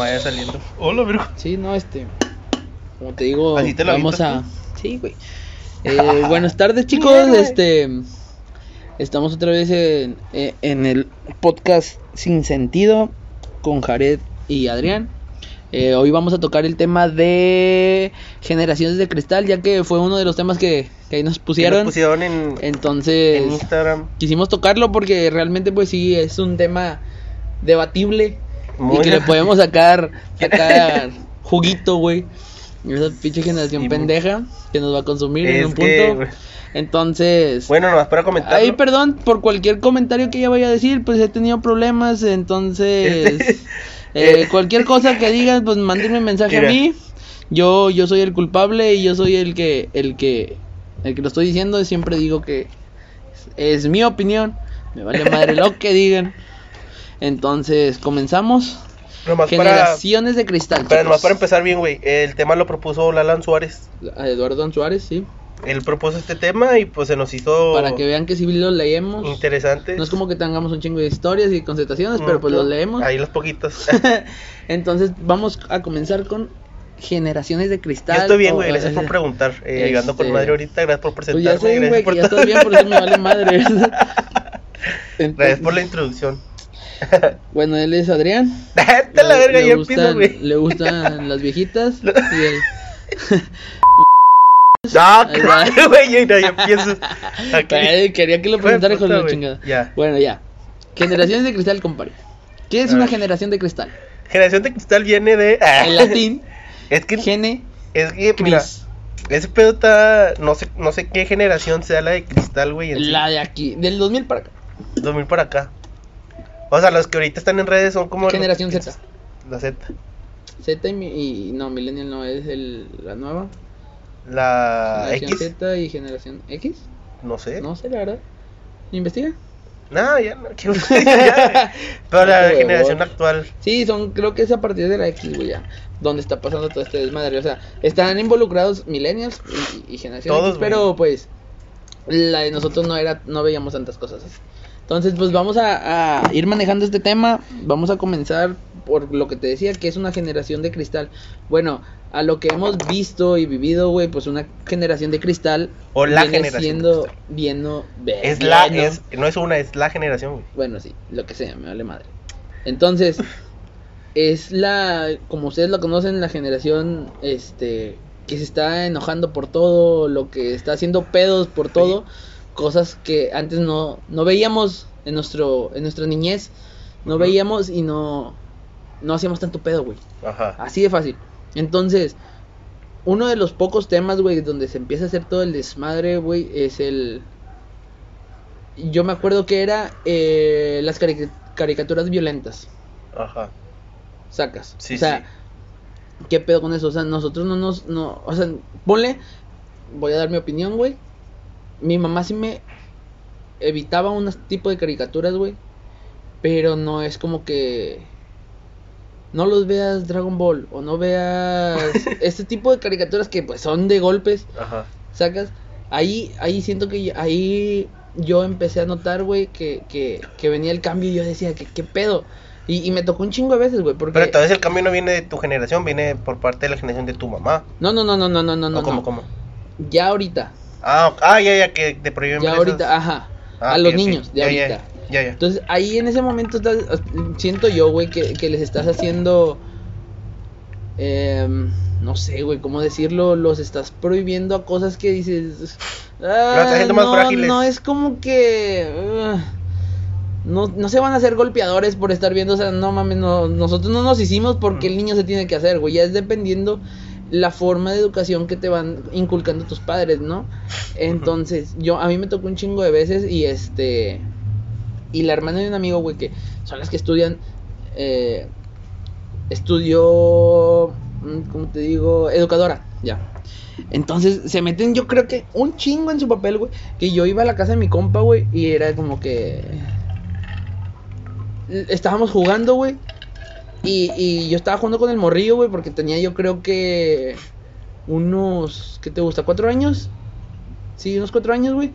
vaya saliendo. Hola, Virgo. Sí, no, este. Como te digo, ¿Así te lo vamos a. Sí, güey. Eh, buenas tardes, chicos. Mierda. Este. Estamos otra vez en, eh, en el podcast Sin Sentido con Jared y Adrián. Eh, hoy vamos a tocar el tema de generaciones de cristal, ya que fue uno de los temas que, que ahí nos Que pusieron. nos pusieron en, Entonces, en Instagram. quisimos tocarlo porque realmente, pues sí, es un tema debatible Muy y que le podemos sacar, sacar juguito, güey. Esa pinche generación Sí, pendeja que nos va a consumir en un punto. Entonces, Bueno, nomás para comentar. ahí perdón por cualquier comentario que ella vaya a decir, pues he tenido problemas, entonces eh, cualquier cosa que digan, pues mándenme mensaje Mira. a mí. Yo yo soy el culpable y yo soy el que el que el que lo estoy diciendo, siempre digo que es, es mi opinión. Me vale madre lo que digan. Entonces, comenzamos. Nomás para, Generaciones de cristal. para, nomás para empezar bien, güey. El tema lo propuso Lalan Suárez. A Eduardo Suárez, sí. Él propuso este tema y pues se nos hizo Para que vean que si lo leemos. interesante. No es como que tengamos un chingo de historias y constataciones, pero pues No, los leemos. Ahí los poquitos. Entonces vamos a comenzar con generaciones de Yo cristal. estoy bien, güey. Gracias por preguntar. Eh, Llegando con Este, madre ahorita. Gracias por Pues presentarme. ya sé, gracias güey, por ya estoy bien, por eso me vale madre. Entonces, Gracias por la introducción. Bueno, él es Adrián. La Le- verga, gustan- empiezo, güey. Le gustan las viejitas y Ahí va. claro, güey, empiezo. Ay, quería que lo presentara con la chingada. Ya. Bueno, ya. Generaciones de cristal, compadre. ¿Qué es una generación de cristal? Generación de cristal viene de. En latín, Es que. gene, Es que, mira. Ese pedo está. No sé, no sé qué generación sea la de cristal, güey. La de aquí, del 2000 para acá. 2000 para acá. O sea, los que ahorita están en redes son como. Generación Z. La Z. Z y, no, Millennial no es el, la nueva. La generación X. Z y generación X. No sé. No sé, la verdad. ¿Investiga? No, ya no. ya. Pero la generación actual. Sí, son, creo que es a partir de la X, güey, ya. Donde está pasando todo este desmadre. O sea, están involucrados millennials y, y generación Todos, X, pero pues la de nosotros no era, no veíamos tantas cosas así. Entonces, pues vamos a, a ir manejando este tema. Vamos a comenzar por lo que te decía, que es una generación de cristal. Bueno, a lo que hemos visto y vivido, güey, pues una generación de cristal. O la viene generación siendo, viendo, Es la. Es, no es una, es la generación, güey. bueno, sí, lo que sea, me vale madre. Entonces, es la, como ustedes lo conocen, la generación, este, que se está enojando por todo, lo que está haciendo pedos por todo, cosas que antes no, no veíamos en nuestro, en nuestra niñez, no veíamos y no, no hacíamos tanto pedo, güey. Ajá. Así de fácil. Entonces, uno de los pocos temas, güey, donde se empieza a hacer todo el desmadre, güey, es el... Yo me acuerdo que era eh, las cari- caricaturas violentas, Ajá. sacas. Sí, o sea, sí. ¿qué pedo con eso? O sea, nosotros no nos... No, o sea, ponle... Voy a dar mi opinión, güey. Mi mamá sí me evitaba un tipo de caricaturas, güey. Pero no es como que... No los veas Dragon Ball o no veas este tipo de caricaturas que pues son de golpes, Ajá. sacas. Ahí, ahí siento que yo- ahí yo empecé a notar, güey, que, que, que venía el cambio y yo decía, que qué pedo? Y, y me tocó un chingo de veces, güey, porque... Pero entonces el cambio no viene de tu generación, viene por parte de la generación de tu mamá. No, no, no, no, no, no, no, ¿O no. cómo, no. cómo? Ya ahorita, Ah, ah, ya, ya, que te prohíben ya ahorita, ajá. Ah, a los niños de Ya, ahorita. Ya, ya. Entonces ahí en ese momento estás- siento yo, güey, que, que les estás haciendo, em, no sé, güey, cómo decirlo, los estás prohibiendo a cosas que dices, ah, haciendo más no, frágiles. no es como que, ah, no, no se van a hacer golpeadores por estar viendo, o sea, no mames, no, nosotros no nos hicimos porque el niño se tiene que hacer, güey, ya es dependiendo la forma de educación que te van inculcando tus padres, ¿no? Entonces, yo a mí me tocó un chingo de veces y este y la hermana de un amigo, güey, que son las que estudian eh, estudió mm, ¿cómo te digo? educadora, ya. Entonces se meten, yo creo que un chingo en su papel, güey. Que yo iba a la casa de mi compa, güey, y era como que. Estábamos jugando, güey. Y, y yo estaba jugando con el morrillo, güey, porque tenía yo creo que. Unos. ¿Qué te gusta? ¿Cuatro años? Sí, unos cuatro años, güey.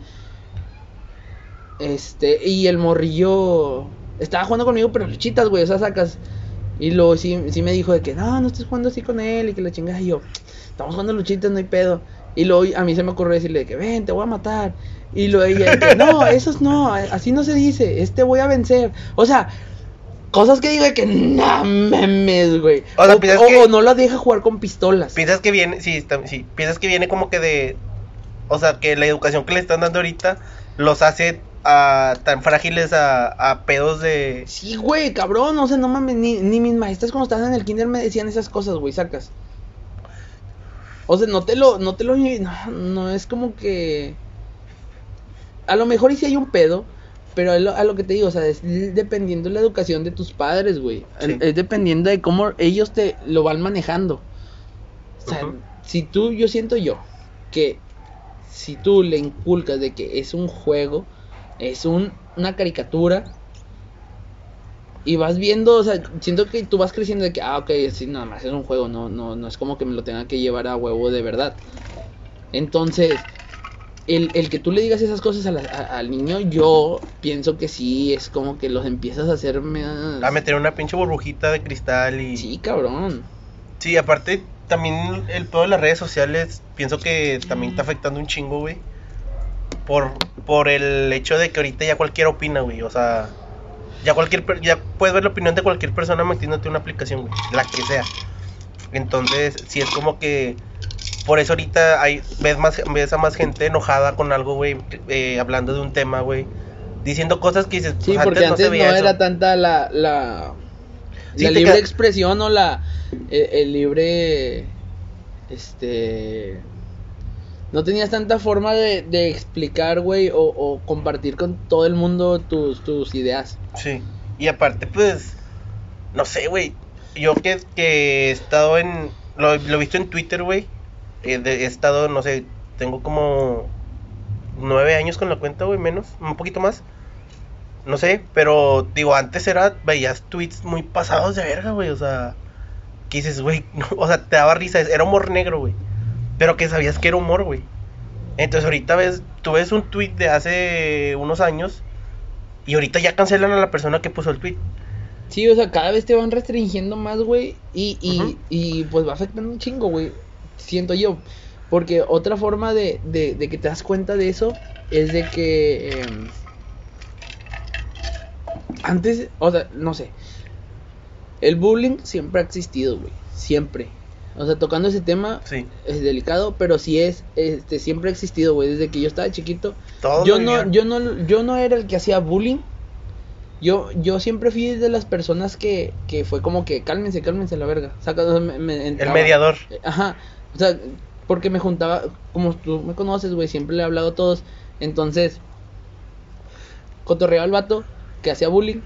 Este, y el morrillo. Estaba jugando conmigo, pero luchitas, güey. O sea, sacas. Y luego sí, sí me dijo de que no, no estés jugando así con él y que la chingada. Y yo, estamos jugando luchitas, no hay pedo. Y luego a mí se me ocurrió decirle de que ven, te voy a matar. Y luego ella, no, esos no, así no se dice, este voy a vencer. O sea, cosas que digo de que no memes, güey. O sea, O, piensas o- que- o no la deja jugar con pistolas. Piensas que viene, sí, sí, piensas que viene como que de, o sea, que la educación que le están dando ahorita los hace a, tan frágiles a, a pedos de... Sí, güey, cabrón, o sea, no mames, ni, ni mis maestras cuando estaban en el kinder me decían esas cosas, güey, sacas. O sea, no te lo, no te lo, no, no es como que... A lo mejor y si hay un pedo, pero a lo, a lo que te digo, o sea, es dependiendo de la educación de tus padres, güey. Sí. Es dependiendo de cómo ellos te lo van manejando. O sea, si tú, yo siento yo, que si tú le inculcas de que es un juego, es un, una caricatura, y vas viendo, o sea, siento que tú vas creciendo de que, ah, ok, sí, nada más es un juego, no, no, no es como que me lo tenga que llevar a huevo de verdad. Entonces, el, el que tú le digas esas cosas a la- a- al niño, yo pienso que sí, es como que los empiezas a hacer más... A meter una pinche burbujita de cristal y... Sí, cabrón. Sí, aparte también el pedo de las redes sociales, pienso que también está afectando un chingo, güey. Por, por el hecho de que ahorita ya cualquiera opina, güey. O sea, ya cualquier ya puedes ver la opinión de cualquier persona metiéndote en una aplicación, güey, la que sea. Entonces, sí es como que por eso ahorita hay ves más ves a más gente enojada con algo, güey, eh, hablando de un tema, güey, diciendo cosas que dices, Sí, pues, porque antes no, veía eso. era tanta la, la, Sí, la libre queda- expresión o la el, el libre este no tenías tanta forma de, de explicar, güey, o, o compartir con todo el mundo tus, tus ideas. Sí. Y aparte, pues, no sé, güey. Yo que, que he estado en. Lo, lo he visto en Twitter, güey. De- he estado, no sé, tengo como nueve años con la cuenta, güey, menos, un poquito más. No sé, pero digo, antes era, veías tweets muy pasados de verga, güey, o sea, que dices, güey, no, o sea, te daba risa, era humor negro, güey, pero que sabías que era humor, güey. Entonces ahorita ves, tú ves un tweet de hace unos años y ahorita ya cancelan a la persona que puso el tweet. Sí, o sea, cada vez te van restringiendo más, güey, y, y, y pues va afectando un chingo, güey, siento yo. Porque otra forma de, de, de que te das cuenta de eso es de que em, antes, o sea, no sé, el bullying siempre ha existido, güey, siempre. O sea, tocando ese tema Sí, es delicado, pero sí es, este, siempre ha existido, güey, desde que yo estaba chiquito. Yo no, yo no, yo no era el que hacía bullying. Yo, yo siempre fui de las personas que, que fue como que cálmense, cálmense la verga. Saca, me- me El mediador. Ajá. O sea, porque me juntaba, como tú me conoces, güey, siempre le he hablado a todos. Entonces, cotorreaba al vato que hacía bullying.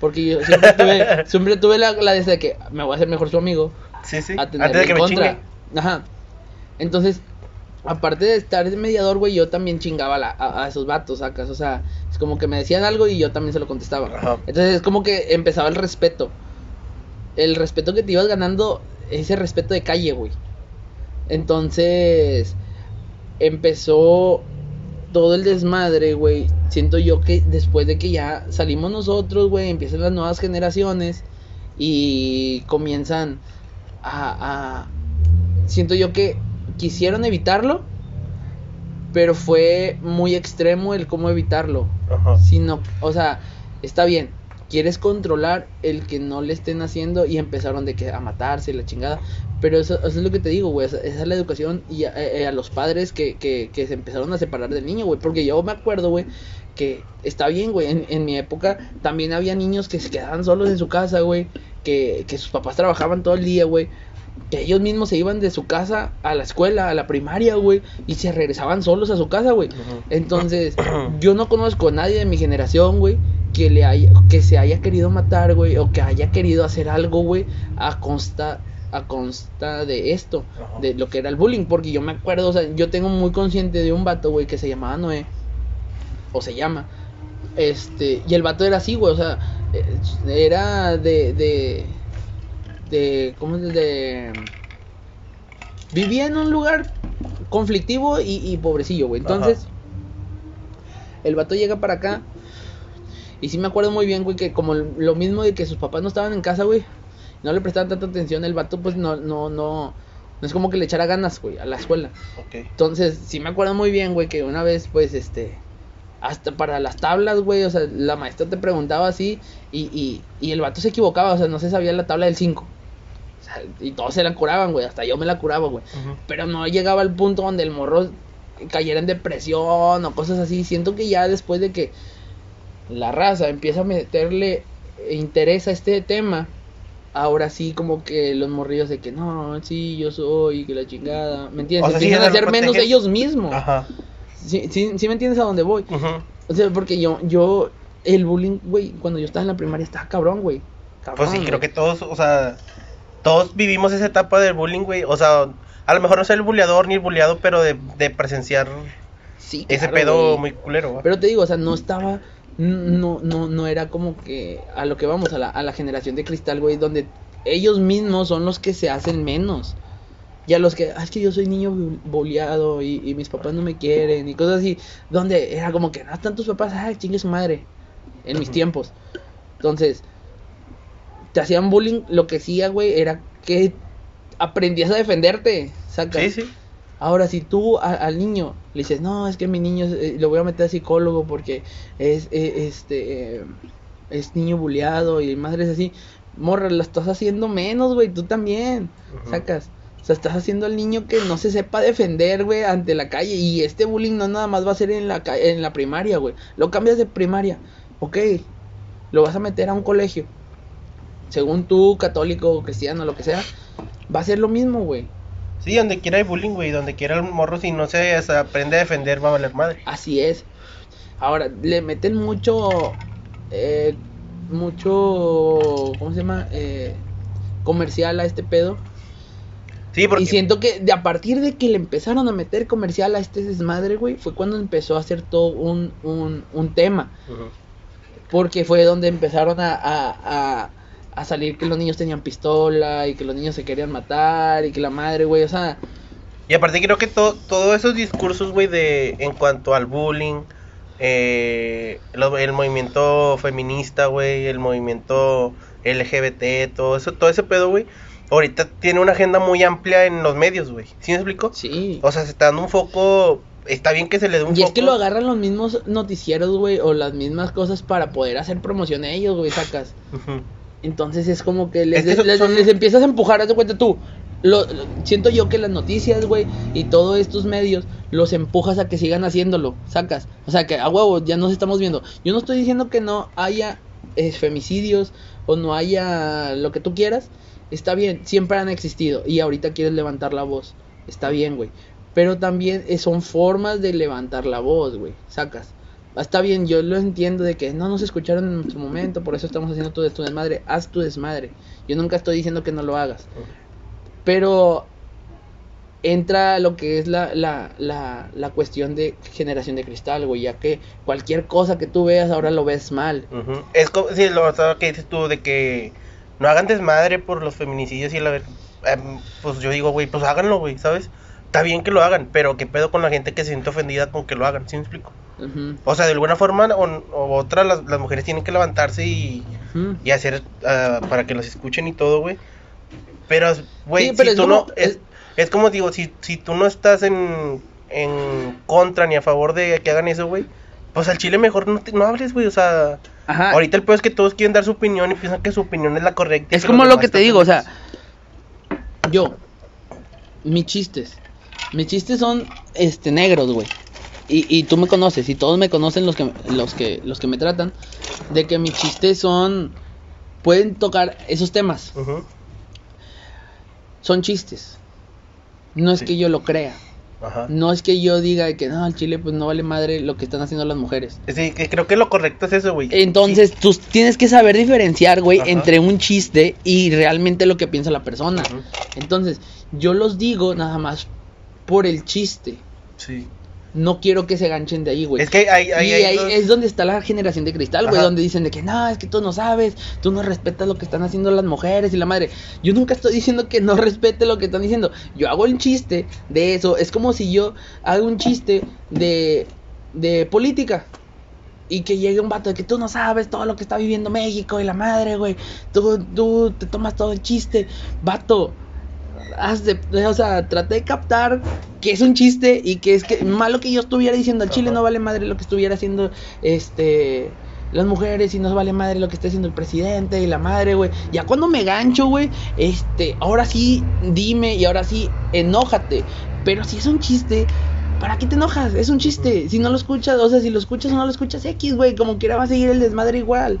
Porque yo siempre tuve, siempre tuve la, la de que me voy a hacer mejor su amigo Sí, sí. a Antes tenerle de que en me contra. chingue. Ajá. Entonces, aparte de estar de mediador, güey, yo también chingaba la- a- a esos vatos, sacas. O sea, es como que me decían algo y yo también se lo contestaba. Ajá. Entonces, es como que empezaba el respeto. El respeto que te ibas ganando, ese respeto de calle, güey. Entonces, empezó todo el desmadre, güey. Siento yo que después de que ya salimos nosotros, güey, empiezan las nuevas generaciones y comienzan a, a- Siento yo que quisieron evitarlo, pero fue muy extremo el cómo evitarlo. Ajá. Sino, o sea, está bien, quieres controlar el que no le estén haciendo y empezaron de que a matarse y la chingada. Pero eso, eso es lo que te digo, güey, esa, es la educación y a, eh, a los padres que, que, que se empezaron a separar del niño, güey. Porque yo me acuerdo, güey, que está bien, güey, en, en mi época también había niños que se quedaban solos en su casa, güey, que, que sus papás trabajaban todo el día, güey. Que ellos mismos se iban de su casa a la escuela, a la primaria, güey, y se regresaban solos a su casa, güey. Entonces, yo no conozco a nadie de mi generación, güey, que le haya, que se haya querido matar, güey, o que haya querido hacer algo, güey, a consta, a consta de esto, Ajá. de lo que era el bullying, porque yo me acuerdo, o sea, yo tengo muy consciente de un vato, güey, que se llamaba Noé, o se llama, este, y el vato era así, güey, o sea, eh, era de, de, de, ¿cómo es? De, vivía en un lugar conflictivo y, y pobrecillo, güey, entonces, Ajá. el vato llega para acá Y sí me acuerdo muy bien, güey, que como lo mismo de que sus papás no estaban en casa, güey, no le prestaban tanta atención, el vato pues no, no, no, no es como que le echara ganas, güey, a la escuela. Ok. Entonces, sí me acuerdo muy bien, güey, que una vez, pues, este, hasta para las tablas, güey, o sea, la maestra te preguntaba así y, y, y el vato se equivocaba, o sea, no se sabía la tabla del 5. O sea, y todos se la curaban, güey, hasta yo me la curaba, güey. Pero no llegaba al punto donde el morro cayera en depresión o cosas así. Siento que ya después de que la raza empieza a meterle interés a este tema, ahora sí como que los morrillos de que no, sí, yo soy, que la chingada, ¿me entiendes? O sea, sí, empiezan a ya ser menos ellos mismos. Ajá. Sí, sí, sí me entiendes a dónde voy. O sea, porque yo, yo, el bullying, güey, cuando yo estaba en la primaria estaba cabrón, güey. Cabrón, Pues sí, creo que todos, o sea, todos vivimos esa etapa del bullying, güey. O sea, a lo mejor no ser el bulleador ni el bulleado, pero de, de presenciar Sí, ese pedo muy culero. ¿va? Pero te digo, o sea, no estaba. No, no, no era como que a lo que vamos, a la, a la generación de cristal, güey, donde ellos mismos son los que se hacen menos. Y a los que, ah, es que yo soy niño boleado y, y mis papás no me quieren y cosas así, donde era como que no están tus papás, ay, chingue su madre, en mis tiempos. Entonces, te hacían bullying, lo que hacía, güey, era que aprendías a defenderte, sacas. Sí, sí. Ahora, si tú a- al niño le dices, no, es que mi niño eh, lo voy a meter a psicólogo porque es, eh, este, eh, es niño buleado y madres así, morra, lo estás haciendo menos, güey, tú también, sacas. O sea, estás haciendo al niño que no se sepa defender, güey, ante la calle. Y este bullying no nada más va a ser en la, en la primaria, güey. Lo cambias de primaria, ok. Lo vas a meter a un colegio. Según tú, católico, cristiano, lo que sea, va a ser lo mismo, güey. Sí, donde quiera hay bullying, güey. Donde quiera el morro, si no se aprende a defender, va a valer madre. Así es. Ahora, le meten mucho. eh, mucho. ¿Cómo se llama? Eh, comercial a este pedo. Sí, porque. Y siento que de a partir de que le empezaron a meter comercial a este desmadre, güey, fue cuando empezó a hacer todo un, un, un tema. Porque fue donde empezaron a, a, a, a salir que los niños tenían pistola y que los niños se querían matar y que la madre, güey, o sea. Y aparte creo que to- todos esos discursos, güey, de en cuanto al bullying, eh, lo- el movimiento feminista, güey, el movimiento LGBT, todo eso, todo ese pedo, güey, ahorita tiene una agenda muy amplia en los medios, güey. ¿Sí me explico? Sí. O sea, se está dando un foco, está bien que se le dé un Y es que lo agarran los mismos noticieros, güey, o las mismas cosas para poder hacer promoción a ellos, güey, sacas. Ujú. Entonces es como que les, Es que son- les, son- les empiezas a empujar, haz de cuenta tú. Lo, lo- siento yo que las noticias, güey, y todos estos medios los empujas a que sigan haciéndolo, sacas. O sea, que a huevo, ya nos estamos viendo. Yo no estoy diciendo que no haya eh, femicidios o no haya lo que tú quieras. Está bien, siempre han existido y ahorita quieres levantar la voz. Está bien, güey. Pero también son formas de levantar la voz, güey, sacas. Está bien, yo lo entiendo de que no nos escucharon en su momento, por eso estamos haciendo tu, tu desmadre. Haz tu desmadre. Yo nunca estoy diciendo que no lo hagas. Pero entra lo que es la, la, la, la cuestión de generación de cristal, güey, ya que cualquier cosa que tú veas ahora lo ves mal. Ujú. Es como, sí, lo que dices tú de que no hagan desmadre por los feminicidios y la ver- em, pues yo digo, güey, pues háganlo, güey, ¿sabes? Está bien que lo hagan, pero qué pedo con la gente que se siente ofendida con que lo hagan, ¿sí me explico? O sea, de alguna forma o, o otra las, las mujeres tienen que levantarse y, y hacer ah, para que los escuchen y todo, güey. Pero, güey, Sí, si tú como- no, es, es como digo, si, si tú no estás en, en contra ni a favor de que hagan eso, güey, pues al chile mejor no, te- no hables, güey, o sea... Ajá. Ahorita el peor es que todos quieren dar su opinión y piensan que su opinión es la correcta. Es como lo que te digo, o sea, yo, mis chistes, mis chistes son, este, negros, güey. Y, y tú me conoces, y todos me conocen los que, los que, los que me tratan, de que mis chistes son, pueden tocar esos temas, son chistes. No es Sí. que yo lo crea, Ajá. no es que yo diga que no, al chile pues no vale madre lo que están haciendo las mujeres. Sí, que creo que lo correcto es eso, güey. Entonces, tú tienes que saber diferenciar, güey, entre un chiste y realmente lo que piensa la persona. Entonces, yo los digo nada más por el chiste. Sí. No quiero que se ganchen de ahí, güey. Es que hay, hay, y ahí es donde está la generación de cristal, güey, Ajá. donde dicen de que no, es que tú no sabes, tú no respetas lo que están haciendo las mujeres y la madre. Yo nunca estoy diciendo que no respete lo que están diciendo. Yo hago el chiste de eso. Es como si yo hago un chiste de, de política. y que llegue un vato de que tú no sabes todo lo que está viviendo México y la madre, güey. Tú, tú te tomas todo el chiste. Vato, o sea, traté de captar que es un chiste y que es que malo que yo estuviera diciendo al chile no vale madre lo que estuviera haciendo este las mujeres y no vale madre lo que está haciendo el presidente y la madre, güey. Ya cuando me gancho, güey, este, ahora sí dime y ahora sí enójate. Pero si es un chiste, ¿para qué te enojas? Es un chiste. Si no lo escuchas, o sea, si lo escuchas o no lo escuchas X, güey, como quiera va a seguir el desmadre igual.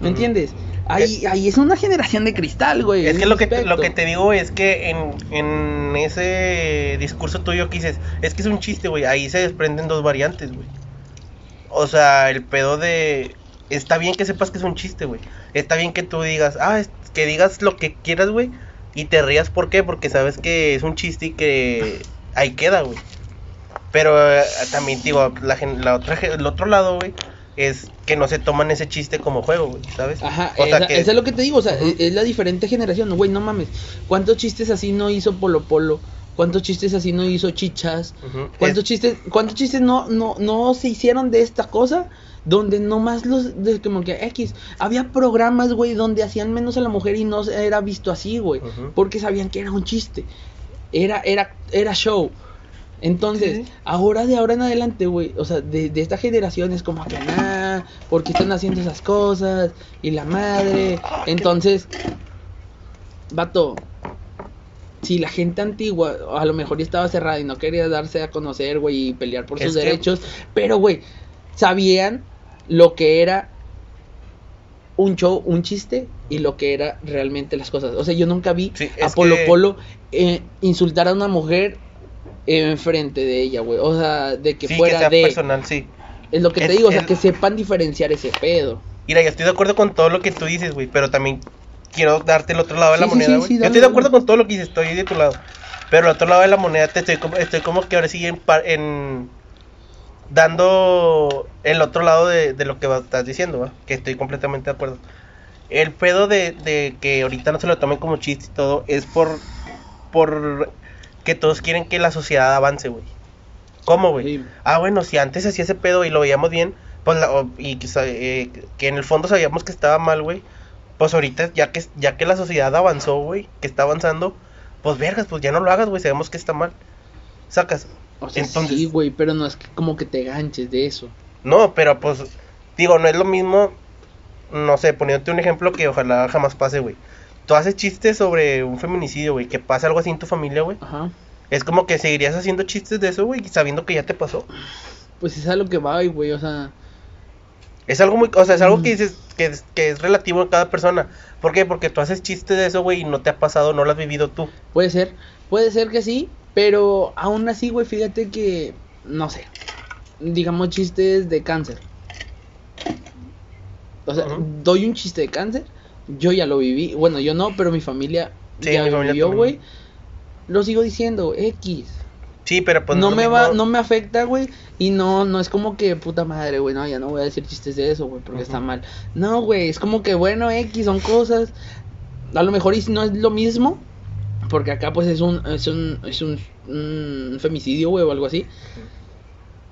¿Me entiendes? Ahí, ahí es una generación de cristal, güey. Es que lo que, lo que te digo es que en, en ese discurso tuyo que dices, es que es un chiste, güey, ahí se desprenden dos variantes, güey. O sea, el pedo de... Está bien que sepas que es un chiste, güey. Está bien que tú digas, ah, es- que digas lo que quieras, güey. Y te rías, ¿por qué? Porque sabes que es un chiste y que ahí queda, güey. Pero eh, también, digo, la, la otra, el otro lado, güey, es que no se toman ese chiste como juego, güey, ¿sabes? Ajá, o sea esa- que... eso es lo que te digo, o sea, es, es la diferente generación, güey, no mames. ¿Cuántos chistes así no hizo Polo Polo? ¿Cuántos chistes así no hizo Chichas? ¿Cuántos es- chistes, cuántos chistes no, no, no se hicieron de esta cosa? Donde nomás los, de como que X, había programas, güey, donde hacían menos a la mujer y no era visto así, güey, porque sabían que era un chiste, era, era, era show. Entonces, Sí, ahora de ahora en adelante, güey, o sea, de, de esta generación es como que nada, porque están haciendo esas cosas? Y la madre. Entonces, vato, si la gente antigua a lo mejor ya estaba cerrada y no quería darse a conocer, güey, y pelear por sus que- derechos, pero, güey, sabían lo que era un show, un chiste y lo que era realmente las cosas. O sea, yo nunca vi Sí, a Polo que- Polo eh, insultar a una mujer enfrente de ella, güey. O sea, de que sí, fuera que sea de... personal, sí. Es lo que te Es- digo, o sea, es- que sepan diferenciar ese pedo. Mira, yo estoy de acuerdo con todo lo que tú dices, güey, pero también quiero darte el otro lado de la Sí, moneda, güey. yo estoy de acuerdo con todo lo que dices, estoy de tu lado. Pero el otro lado de la moneda te estoy como, estoy como que ahora sí en, par- en- dando el otro lado de, de lo que estás diciendo, ¿va? que estoy completamente de acuerdo. El pedo de, de que ahorita no se lo tomen como chiste y todo es por por que todos quieren que la sociedad avance, güey. ¿Cómo, güey? Sí. Ah, bueno, si antes hacía ese pedo y lo veíamos bien, pues la- o- y eh, que en el fondo sabíamos que estaba mal, güey. Pues ahorita, ya que, ya que la sociedad avanzó, güey, que está avanzando, pues vergas, pues ya no lo hagas, güey, sabemos que está mal. Sacas. O sea, Entonces- sí, güey, pero no es que como que te ganches de eso. No, pero pues, digo, no es lo mismo, no sé, poniéndote un ejemplo que ojalá jamás pase, güey. Tú haces chistes sobre un feminicidio, güey, que pasa algo así en tu familia, güey. Ajá. Es como que seguirías haciendo chistes de eso, güey, sabiendo que ya te pasó. Pues es a lo que va, güey, o sea... Es algo muy, o sea, es algo que dices que es, que es relativo a cada persona. ¿Por qué? Porque tú haces chistes de eso, güey, y no te ha pasado, no lo has vivido tú. Puede ser, puede ser que sí, pero aún así, güey, fíjate que, no sé, digamos chistes de cáncer. O sea, doy un chiste de cáncer, yo ya lo viví, bueno, yo no, pero mi familia Sí, ya mi lo familia vivió, güey. Lo sigo diciendo, X. Sí, pero pues no me va, no me afecta, güey, y no, no es como que puta madre, güey, no, ya no voy a decir chistes de eso, güey, porque está mal. No, güey, es como que bueno, X son cosas, a lo mejor y si no es lo mismo, porque acá pues es un, es un, es un, un femicidio, güey, o algo así.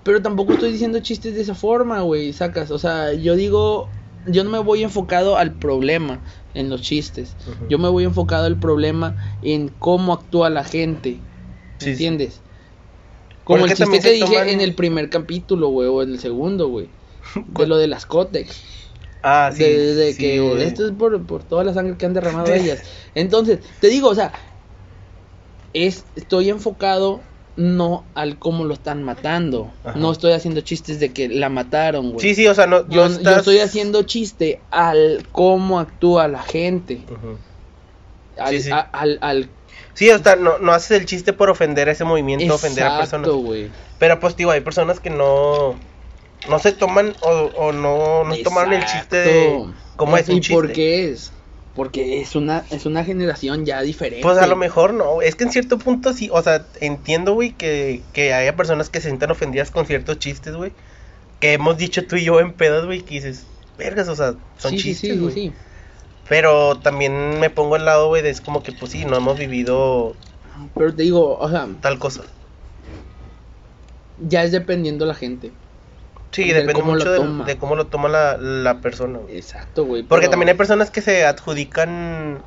Pero tampoco estoy diciendo chistes de esa forma, güey, sacas, o sea, yo digo, yo no me voy enfocado al problema en los chistes, yo me voy enfocado al problema en cómo actúa la gente, Sí. ¿entiendes? Como el chiste que dije toman- en el primer capítulo, güey, o en el segundo, güey. De lo de las Cotex. Ah, sí. de, de- de sí, que esto es por, por toda la sangre que han derramado ellas. Entonces, te digo, o sea, es, estoy enfocado no al cómo lo están matando. Ajá. No estoy haciendo chistes de que la mataron, güey. Sí, sí, o sea, no, Yo, no yo estás... estoy haciendo chiste al cómo actúa la gente. Al, Sí, sí. a- al, al Sí, o sea, no, no haces el chiste por ofender a ese movimiento, ofender a personas. Güey. Pero pues, digo, hay personas que no... No se toman o, o no, no tomaron el chiste de... ¿Cómo es un ¿Y chiste? por qué es? Porque es una, es una generación ya diferente. Pues a lo mejor no, es que en cierto punto sí, o sea, entiendo, güey, que, que haya personas que se sientan ofendidas con ciertos chistes, güey. Que hemos dicho tú y yo en pedos, güey, que dices, vergas, o sea, son sí, chistes, sí, sí, güey. sí. Pero también me pongo al lado, güey, de es como que, pues sí, no hemos vivido Pero te digo, o sea, tal cosa. ya es dependiendo la gente. Sí, depende mucho de cómo lo toma la, la persona. güey. Exacto, güey. Porque pero- también hay personas que se adjudican,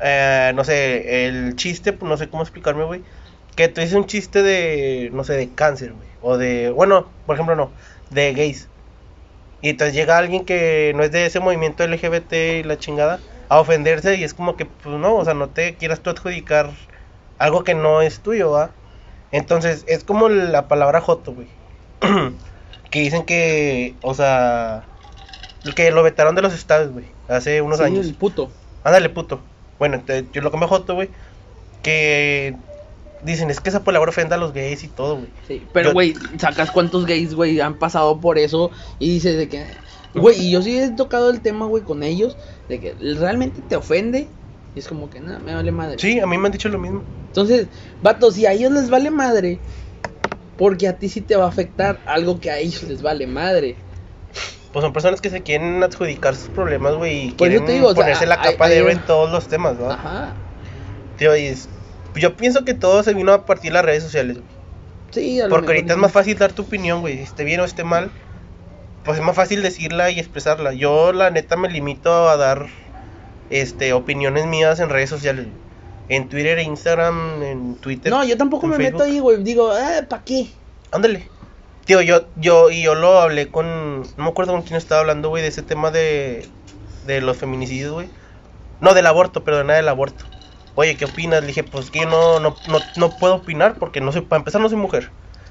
eh, no sé, el chiste, pues, no sé cómo explicarme, güey. Que tú dices un chiste de, no sé, de cáncer, güey. O de, bueno, por ejemplo, no, de gays. Y entonces llega alguien que no es de ese movimiento LGBT y la chingada a ofenderse y es como que, pues no, o sea, no te quieras tú adjudicar algo que no es tuyo, ¿va? Entonces, es como la palabra joto, güey. que dicen que, o sea, que lo vetaron de los estados, güey, hace unos Sí, años. el puto. Ándale, puto. Bueno, entonces, yo lo que me joto, güey, que dicen, es que esa palabra ofende a los gays y todo, güey. Sí, pero güey, sacas cuántos gays, güey, han pasado por eso y dices de que, güey, y yo sí he tocado el tema, güey, con ellos, de que realmente te ofende y es como que, nada, me vale madre. Sí, a mí me han dicho lo mismo. Entonces, vato, si a ellos les vale madre, porque a ti sí te va a afectar algo que a ellos les vale madre. Pues son personas que se quieren adjudicar sus problemas, güey, y Por eso quieren te digo, o sea, ponerse la hay- capa de héroe en todos los temas, ¿no? Ajá. Tío, y es- yo pienso que todo se vino a partir de las redes sociales. Sí, a lo Porque mejor ahorita es más fácil dar tu opinión, güey. Esté bien o esté mal, pues es más fácil decirla y expresarla. Yo, la neta, me limito a dar este opiniones mías en redes sociales. En Twitter, e Instagram, en Twitter. No, yo tampoco me Facebook. meto ahí, güey. Digo, ah, ¿para qué? Ándale. Tío, yo, yo, y yo lo hablé con. No me acuerdo con quién estaba hablando, güey, de ese tema de. De los feminicidios, güey. No, del aborto, perdona, del aborto. Oye, ¿qué opinas? Le dije, pues que yo no, no, no, no puedo opinar porque no soy, para empezar no soy mujer.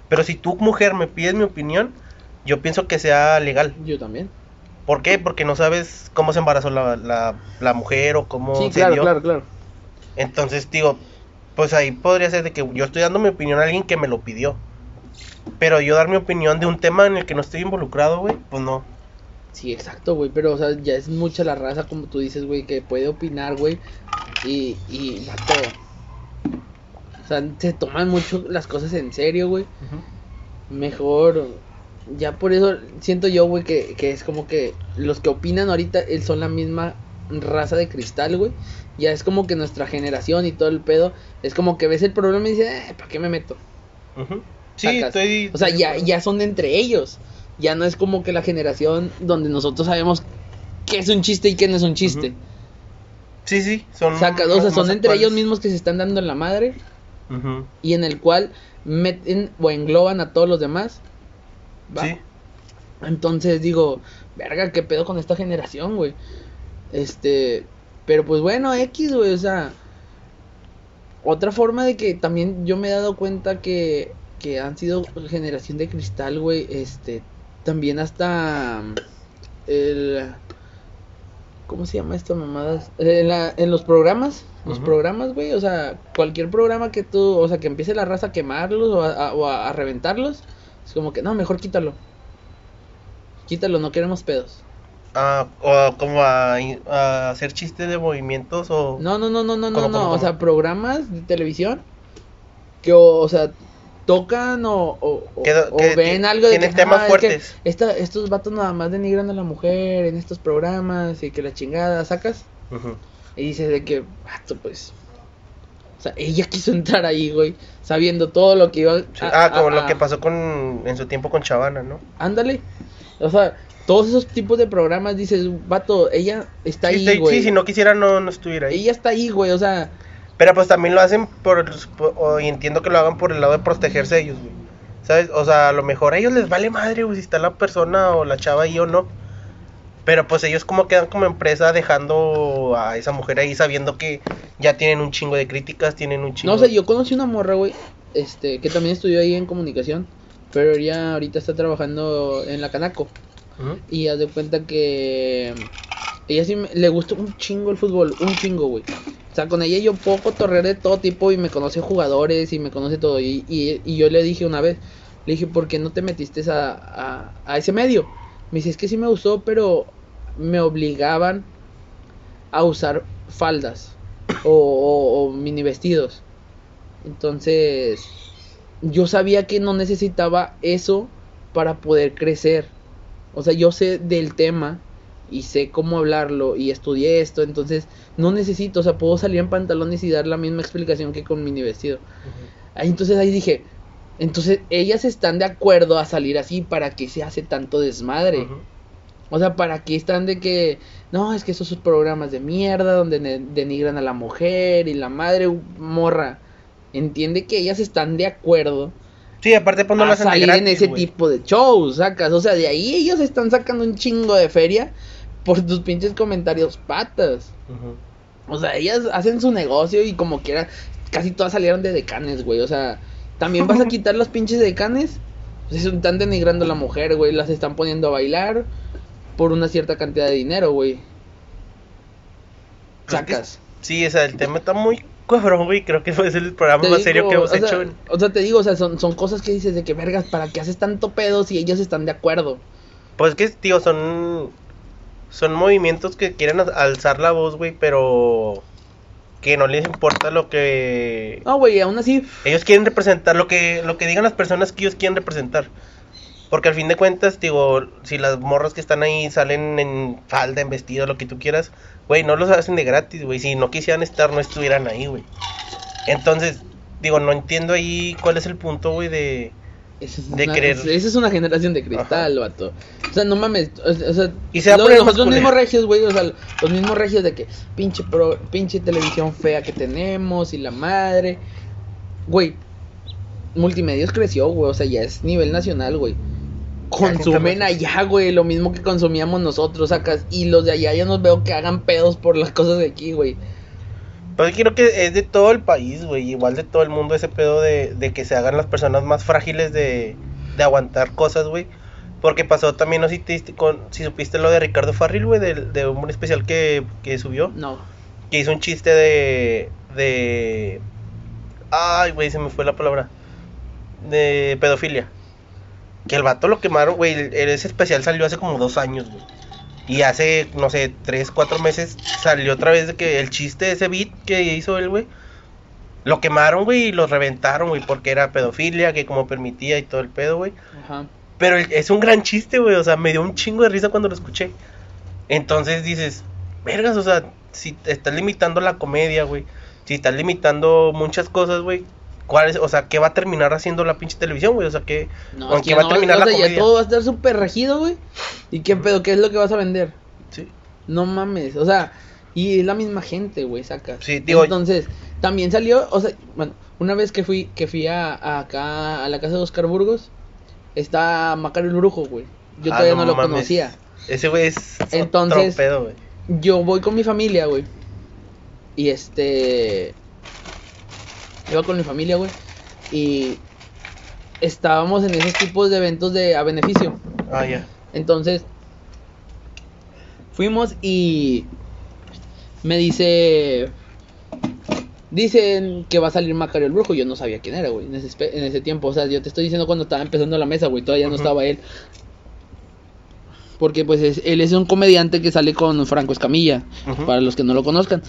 Pero si tú, mujer, me pides mi opinión, yo pienso que sea legal. Yo también. ¿Por qué? Porque no sabes cómo se embarazó la, la, la mujer o cómo Sí, se claro, dio. claro, claro. Entonces, digo, pues ahí podría ser de que yo estoy dando mi opinión a alguien que me lo pidió. Pero yo dar mi opinión de un tema en el que no estoy involucrado, güey, pues no. Sí, exacto, güey, pero, o sea, ya es mucha la raza, como tú dices, güey, que puede opinar, güey, y, y, vato, o sea, se toman mucho las cosas en serio, güey, mejor, ya por eso siento yo, güey, que, que es como que los que opinan ahorita eh, son la misma raza de cristal, güey, ya es como que nuestra generación y todo el pedo, es como que ves el problema y dices, eh, ¿para qué me meto? Sí, Sacas. estoy. O sea, estoy ya, ya son entre ellos. Ya no es como que la generación donde nosotros sabemos qué es un chiste y qué no es un chiste. Sí, sí, son. Saca, o sea, son entre ellos mismos que se están dando en la madre y en el cual meten o engloban a todos los demás. ¿va? Sí. Entonces digo, verga, qué pedo con esta generación, güey. Este, pero pues bueno, X, güey, o sea, otra forma de que también yo me he dado cuenta que, que han sido generación de cristal, güey, este, también hasta mm, el, ¿cómo se llama esta mamadas? En, la- en los programas, los programas, güey, o sea, cualquier programa que tú, o sea, que empiece la raza a quemarlos o a, a- o a- a reventarlos, es como que, no, mejor quítalo. Quítalo, no queremos pedos. Ah, o como a, a hacer chistes de movimientos o. No, no, no, no, no, no, ¿Cómo, no. O sea, programas de televisión que, o, o sea, tocan o, o, o- Que- o que ven algo de que, temas "Ah, es que fuertes". esta- estos vatos nada más denigran a la mujer en estos programas y que la chingada sacas y dices de que, vato, pues. O sea, ella quiso entrar ahí, güey, sabiendo todo lo que iba a- ah, como a- lo a- que pasó con en su tiempo con Chavana, ¿no? Ándale. O sea, todos esos tipos de programas dices, vato, ella está sí, ahí, güey. sí, si no quisiera no, no estuviera ahí. Ella está ahí, güey, o sea, Pero pues también lo hacen por, por- o- y entiendo que lo hagan por el lado de protegerse ellos, güey. ¿Sabes? O sea, a lo mejor a ellos les vale madre, güey, si está la persona o la chava ahí o no. Pero pues ellos como quedan como empresa dejando a esa mujer ahí sabiendo que ya tienen un chingo de críticas, tienen un chingo no sé, yo conocí una morra, güey, este, que también estudió ahí en comunicación, pero ella ahorita está trabajando en la Canaco. Ujú. Y haz de cuenta que ella sí me- le gusta un chingo el fútbol, un chingo, güey. O sea, con ella yo puedo cotorrear de todo tipo y me conoce jugadores y me conoce todo. Y, y, y yo le dije una vez, le dije, ¿por qué no te metiste a, a, a ese medio? Me dice, es que sí me gustó, pero me obligaban a usar faldas o, o, o mini vestidos. Entonces, yo sabía que no necesitaba eso para poder crecer. O sea, yo sé del tema y sé cómo hablarlo y estudié esto, entonces no necesito, o sea, puedo salir en pantalones y dar la misma explicación que con mini vestido. Ahí entonces ahí dije, Entonces, ellas están de acuerdo a salir así para que se hace tanto desmadre. O sea, ¿para qué están de que... No, es que esos son programas de mierda donde denigran a la mujer y la madre morra. Entiende que ellas están de acuerdo Sí, aparte pues no a salir en gratis, ese güey. tipo de shows, sacas. O sea, de ahí ellos están sacando un chingo de feria por tus pinches comentarios patas. O sea, ellas hacen su negocio y como quiera, casi todas salieron de decanes, güey. O sea, también vas a quitar los pinches decanes. Pues están denigrando a la mujer, güey. Las están poniendo a bailar por una cierta cantidad de dinero, güey. Pues es que- Sacas. Sí, o sea, el tema está muy cabrón, güey. Creo que fue el programa Te más digo, serio que hemos o sea, hecho. en- O sea, te digo, o sea, son, son cosas que dices de que vergas, ¿para qué haces tanto pedo si ellos están de acuerdo? Pues es que, tío, son. Son movimientos que quieren al- alzar la voz, güey, pero. Que no les importa lo que. No, güey, aún así, Ellos quieren representar lo que, lo que digan las personas que ellos quieren representar. Porque al fin de cuentas, digo, si las morras que están ahí salen en falda, en vestido, lo que tú quieras, güey, no los hacen de gratis, güey. Si no quisieran estar, no estuvieran ahí, güey. Entonces, digo, no entiendo ahí cuál es el punto, güey, de... Esa es, De una, es- esa es una generación de cristal, vato. O sea, no mames. O, sea, Y se va a lo- poner más nosotros culero. mismos regios, güey. O sea, los mismos regios de que pinche, pro, pinche televisión fea que tenemos y la madre. Güey, Multimedios creció, güey. O sea, ya es nivel nacional, güey. Consumen allá, güey, lo mismo que consumíamos nosotros, sacas. Y los de allá ya nos veo que hagan pedos por las cosas de aquí, güey. Pues creo que es de todo el país, güey, igual de todo el mundo ese pedo de, de que se hagan las personas más frágiles de, de aguantar cosas, güey. Porque pasó también, no sé si, te con, si supiste lo de Ricardo Farril, güey, de, de un especial que, que subió. No. que hizo un chiste de de ay güey se me fue la palabra de pedofilia que el vato lo quemaron güey ese especial salió hace como dos años güey y hace no sé tres cuatro meses salió otra vez de que el chiste de ese beat que hizo él güey lo quemaron güey y lo reventaron güey porque era pedofilia que como permitía y todo el pedo güey Ajá. pero es un gran chiste, güey. O sea, me dio un chingo de risa cuando lo escuché. Entonces dices, vergas, o sea, si te estás limitando la comedia, güey. Si estás limitando muchas cosas, güey. ¿Cuál es, o sea, qué va a terminar haciendo la pinche televisión, güey? O sea, que. No, ¿Con es que va a no, terminar o la sea, ya comedia? todo va a estar súper regido, güey. ¿Y qué pedo? ¿Qué es lo que vas a vender? Sí. No mames, o sea, y es la misma gente, güey, saca. Sí, digo- Entonces, también salió, o sea, bueno, una vez que fui, que fui a, a acá a la casa de Oscar Burgos, está Macario el Brujo, güey. Yo Ah, todavía no, lo mames. conocía. Ese güey es. Entonces- Otro pedo, güey. Yo voy con mi familia, güey. Y este. Iba con mi familia, güey. Y estábamos en esos tipos de eventos de a beneficio. Ah, ya. Entonces, fuimos y me dice, dicen que va a salir Macario el Brujo. Yo no sabía quién era, güey, en ese, espe- en ese tiempo. O sea, yo te estoy diciendo cuando estaba empezando la mesa, güey, todavía no estaba él. Porque pues es- él es un comediante que sale con Franco Escamilla, para los que no lo conozcan.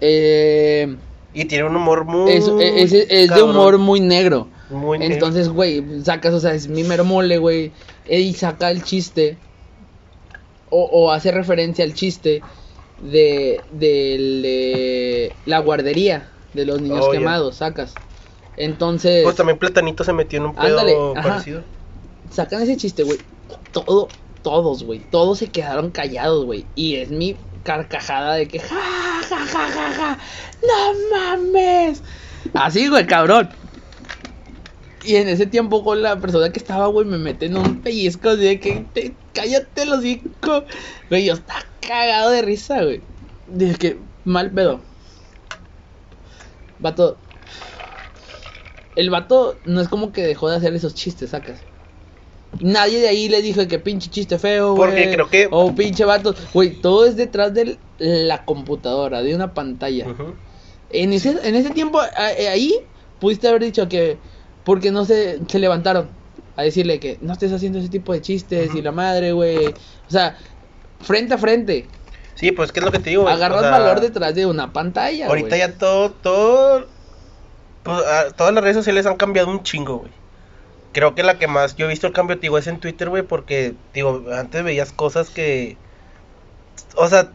Eh, Y tiene un humor muy. es, es- es de cabrón, humor muy negro. Muy negro. Entonces, güey, sacas, o sea, es mi mero mole, güey. Y saca el chiste. O, o hace referencia al chiste de, del, de la guardería de los niños Oh, quemados, sacas. Entonces, Pues también Platanito se metió en un pedo Ándale, ajá. parecido. sacan ese chiste, güey. Todo, todos, güey. Todos se quedaron callados, güey. Y es mi carcajada de que ja, ja, ja, ja, ja. No mames. Así, güey, cabrón. Y en ese tiempo con la persona que estaba, güey, me mete en un pellizco así de que te, cállate los hocico. Güey, yo estaba cagado de risa, güey. Dije que mal pedo. Vato. El vato no es como que dejó de hacer esos chistes, sacas. Nadie de ahí le dijo que pinche chiste feo, güey. Porque creo que- O pinche vato. Güey, todo es detrás de la computadora, de una pantalla. En ese, en ese tiempo, eh, ahí, pudiste haber dicho que. Porque no se, se levantaron a decirle que no estés haciendo ese tipo de chistes y la madre, güey. O sea, frente a frente. Sí, pues, ¿qué es lo que te digo? güey? Agarras O sea, valor detrás de una pantalla. Ahorita ya todo, todo, pues, todas las redes sociales han cambiado un chingo, güey. Creo que la que más yo he visto el cambio, te digo, es en Twitter, güey, porque, digo, antes veías cosas que, o sea,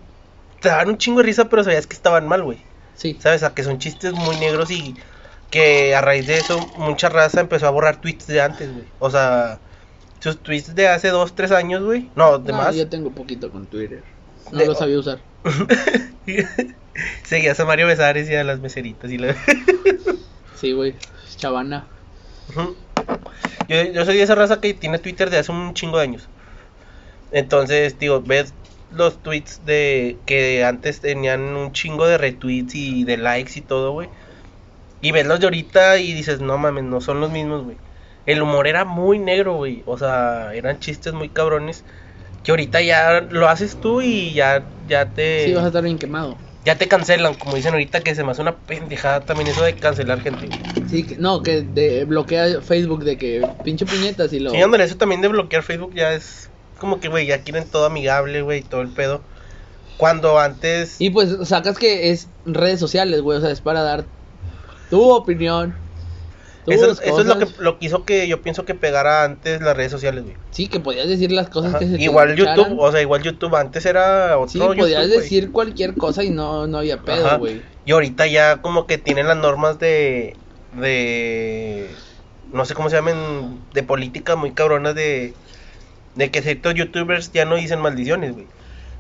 te daban un chingo de risa, pero sabías que estaban mal, güey. Sí. ¿Sabes? A que son chistes muy negros y que a raíz de eso mucha raza empezó a borrar tweets de antes, güey. O sea, sus tweets de hace dos, tres años, güey. No, de No, más. yo tengo poquito con Twitter. No De- lo sabía usar. Seguías a Mario Besares y a las meseritas y la... Sí, güey. Chavana. Yo, yo soy de esa raza que tiene Twitter de hace un chingo de años. Entonces, digo, ves los tweets de que antes tenían un chingo de retweets y de likes y todo, güey. Y ves los de ahorita y dices, no mames, no son los mismos, güey. El humor era muy negro, güey. O sea, eran chistes muy cabrones. Que ahorita ya lo haces tú y ya, ya te... Sí, vas a estar bien quemado. Ya te cancelan, como dicen ahorita, que se me hace una pendejada también eso de cancelar gente. Sí, que, no, que de, bloquea Facebook de que pinche puñetas y lo... Sí, ándale, eso también de bloquear Facebook ya es como que, güey, ya quieren todo amigable, güey, todo el pedo. Cuando antes... Y pues sacas que es redes sociales, güey, o sea, es para dar tu opinión. Eso, eso es lo que, lo que hizo que yo pienso que pegara antes las redes sociales, güey. Sí, que podías decir las cosas Ajá. que se Igual. YouTube, o sea, igual YouTube antes era otro Sí, YouTube, podías güey. decir cualquier cosa y no, no había Ajá. pedo, güey. Y ahorita ya como que tienen las normas de... de... no sé cómo se llaman, de política muy cabronas de... de que ciertos youtubers ya no dicen maldiciones, güey.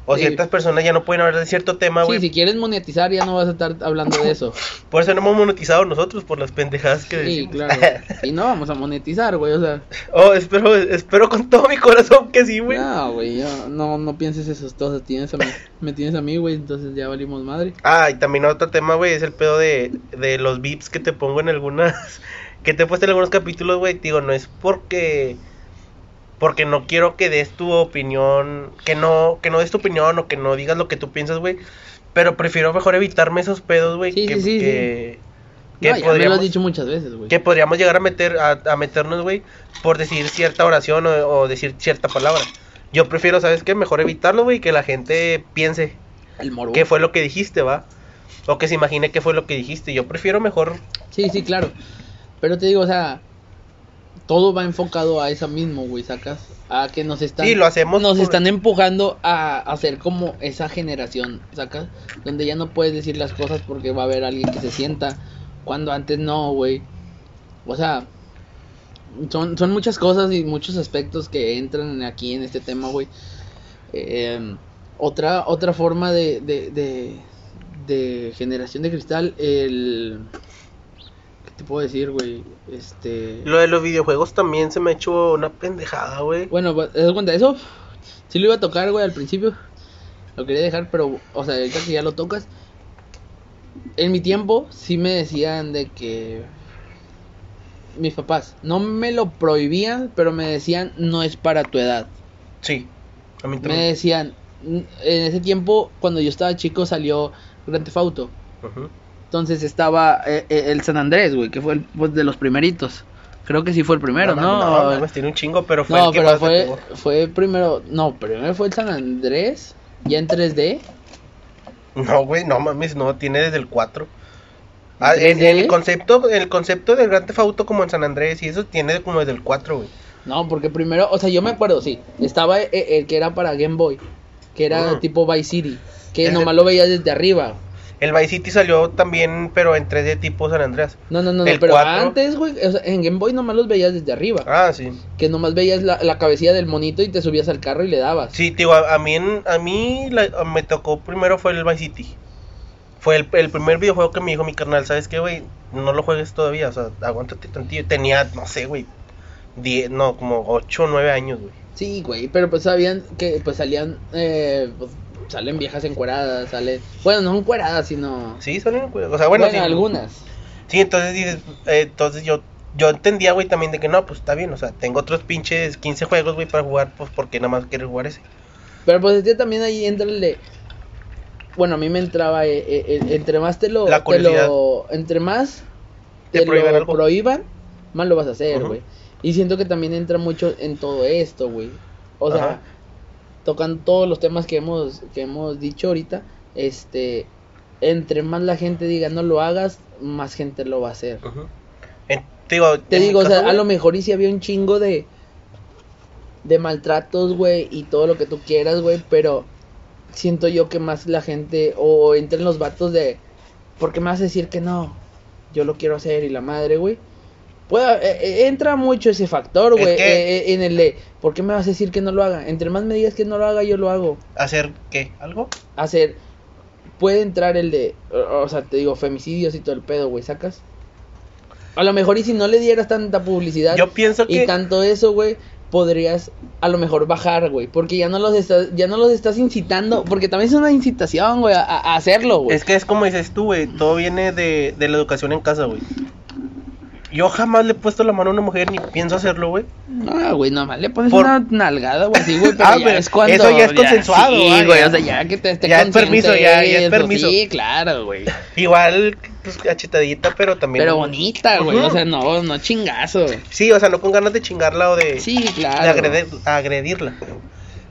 O Sí. ciertas personas ya no pueden hablar de cierto tema, Sí, güey. si quieres monetizar ya no vas a estar hablando de eso. Por eso no hemos monetizado nosotros, por las pendejadas que Sí, decimos. claro. Y no vamos a monetizar, güey, o sea... oh, espero, espero con todo mi corazón que sí, güey. No, güey, no, no pienses esas cosas, tienes a mí, me tienes a mí, güey, entonces ya valimos madre. Ah, y también otro tema, güey, es el pedo de, de los vips que te pongo en algunas... que te he puesto en algunos capítulos, güey. Digo, no es porque... Porque no quiero que des tu opinión, que no, que no des tu opinión o que no digas lo que tú piensas, güey. Pero prefiero mejor evitarme esos pedos, güey. Sí, que, sí, sí, que, No, que ya me lo podríamos, has dicho muchas veces, güey. que podríamos llegar a meter, a, a meternos, güey, por decir cierta oración o, o decir cierta palabra. Yo prefiero, ¿sabes qué? Mejor evitarlo, güey, que la gente piense El morbo. qué fue lo que dijiste, ¿va? O que se imagine qué fue lo que dijiste. Yo prefiero mejor. Sí, sí, claro. Pero te digo, o sea, todo va enfocado a eso mismo, güey, sacas. A que nos están. Sí, lo hacemos Nos por- están empujando a hacer como esa generación, sacas. Donde ya no puedes decir las cosas porque va a haber alguien que se sienta. Cuando antes no, güey. O sea, son, son muchas cosas y muchos aspectos que entran aquí en este tema, güey. Eh, otra, otra forma de, de, de, de generación de cristal, el... ¿Qué te puedo decir, güey? Este... Lo de los videojuegos también se me ha hecho una pendejada, güey. Bueno, va- ¿te cuenta? Eso sí lo iba a tocar, güey, al principio. Lo quería dejar, pero, o sea, ahorita que ya lo tocas. En mi tiempo sí me decían de que... Mis papás no me lo prohibían, pero me decían no es para tu edad. Sí, a mí Me decían, "N- en ese tiempo, cuando yo estaba chico, salió Grand Theft Auto. Entonces estaba eh, eh, el San Andrés, güey, que fue el, pues, de los primeritos. Creo que sí fue el primero, ¿no? mames, No, mames, tiene un chingo, pero fue No, el que pero más fue, fue primero, no, primero fue el San Andrés, ya en 3D. No, güey, no mames, no, tiene desde el 4. Ah, en, 3D? en el concepto, el concepto del Theft Auto como en San Andrés y eso tiene como desde el 4, güey. No, porque primero, o sea, yo me acuerdo, sí, estaba eh, el, que era para Game Boy, que era Mm. tipo Vice City, que Ese- nomás lo veías desde arriba. El Vice City salió también, pero en 3D tipo San Andreas. No, no, no, no, El pero 4. antes, güey, o sea, en Game Boy nomás los veías desde arriba. Ah, sí. Que nomás veías la, la cabecilla del monito y te subías al carro y le dabas. Sí, digo, a, a mí, en- a mí la- me tocó primero fue el Vice City. Fue el, el primer videojuego que me dijo mi carnal, ¿sabes qué, güey? No lo juegues todavía, o sea, aguántate tantillo. Tenía, no sé, güey, 10, no, como 8 o 9 años, güey. Sí, güey, pero pues sabían que pues salían, eh, pues, salen viejas encueradas, salen, bueno, no encueradas, sino, Sí, salen, güey, o sea, bueno, bueno, sí. algunas. Sí, entonces dices, eh, entonces yo, yo entendía, güey, también de que no, pues está bien, o sea, tengo otros pinches 15 juegos, güey, para jugar, pues porque nada más quiero jugar ese. Pero pues este también ahí entra el de, bueno, a mí me entraba, eh, eh, eh, entre más te lo, La te lo, entre más Te te, prohíban lo algo. prohíban, más lo vas a hacer, güey. Y siento que también entra mucho en todo esto, güey. O sea, Ajá. Tocan todos los temas que hemos, que hemos dicho ahorita, este, entre más la gente diga no lo hagas, más gente lo va a hacer. En- te digo, Te en mi digo, o sea, a lo mejor y si había un chingo de de maltratos, güey, y todo lo que tú quieras, güey, pero siento yo que más la gente o entran los vatos de ¿por qué me vas a decir que no? yo lo quiero hacer y la madre, güey. Pueda, eh, eh, entra mucho ese factor, Es güey, que- eh, eh, en el de, ¿por qué me vas a decir que no lo haga? Entre más me digas que no lo haga, yo lo hago. ¿Hacer qué? ¿Algo? Hacer, puede entrar el de, o o sea, te digo, femicidios y todo el pedo, güey, ¿sacas? A lo mejor y si no le dieras tanta publicidad Yo pienso y que... tanto eso, güey, podrías a lo mejor bajar, güey, porque ya no los estás, ya no los estás incitando, porque también es una incitación, güey, a, a hacerlo, güey. Es que es como dices tú, güey. Todo viene de, de la educación en casa, güey. Yo jamás le he puesto la mano a una mujer ni pienso hacerlo, güey. No, güey, nomás le pones Por- una nalgada, güey, así, güey, pero Ah, ya pero es cuando... eso ya es consensuado, Sí, güey, o sea, ya que te esté Ya es permiso, ya- ya es permiso. Sí, claro, güey. Igual, pues, cachetadita, pero también... Pero bonita, güey, o sea, no, no chingazo. Sí, o sea, no con ganas de chingarla o de, Sí, claro. de agredir- agredirla.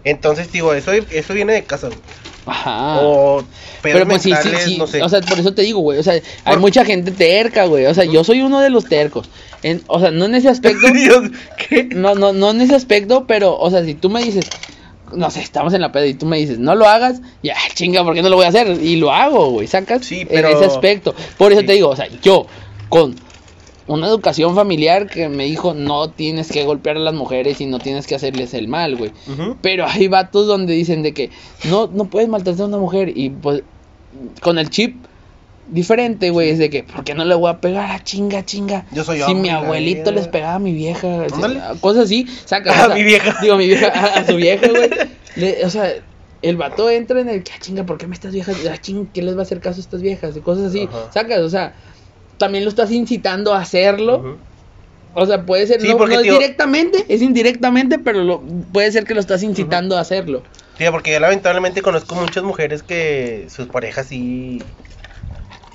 Entonces, digo, eso, eso viene de casa, güey. Ajá. O Pero pues sí, sí, sí, no sé. o sea, por eso te digo, güey, o sea, hay Por- mucha gente terca, güey, o sea, yo soy uno de los tercos. En, o sea, no en ese aspecto, Dios, ¿qué? no, no, no en ese aspecto, pero, o sea, si tú me dices, no sé, estamos en la peda y tú me dices, no lo hagas, ya, chinga, ¿por qué no lo voy a hacer? Y lo hago, güey, sacas Sí, en ese aspecto. Por eso Sí. te digo, o sea, yo, con una educación familiar que me dijo, no tienes que golpear a las mujeres y no tienes que hacerles el mal, güey. Pero hay vatos donde dicen de que no, no puedes maltratar a una mujer y pues con el chip diferente, güey, es de que, ¿por qué no le voy a pegar a chinga, chinga? Yo soy Si hombre, mi abuelito les pegaba a mi vieja, cosas así, saca. A mi vieja. Digo, a mi vieja, a, a su vieja, güey. O sea, el vato entra en el que, ah, chinga, ¿por qué me estas viejas? Ah, ching, ¿qué les va a hacer caso a estas viejas? Y cosas así, Ajá. sacas, o sea, también lo estás incitando a hacerlo. O sea, puede ser, Sí, no, porque, no es tío- directamente, es indirectamente, pero lo, puede ser que lo estás incitando a hacerlo. Sí, porque yo lamentablemente conozco muchas mujeres que sus parejas sí.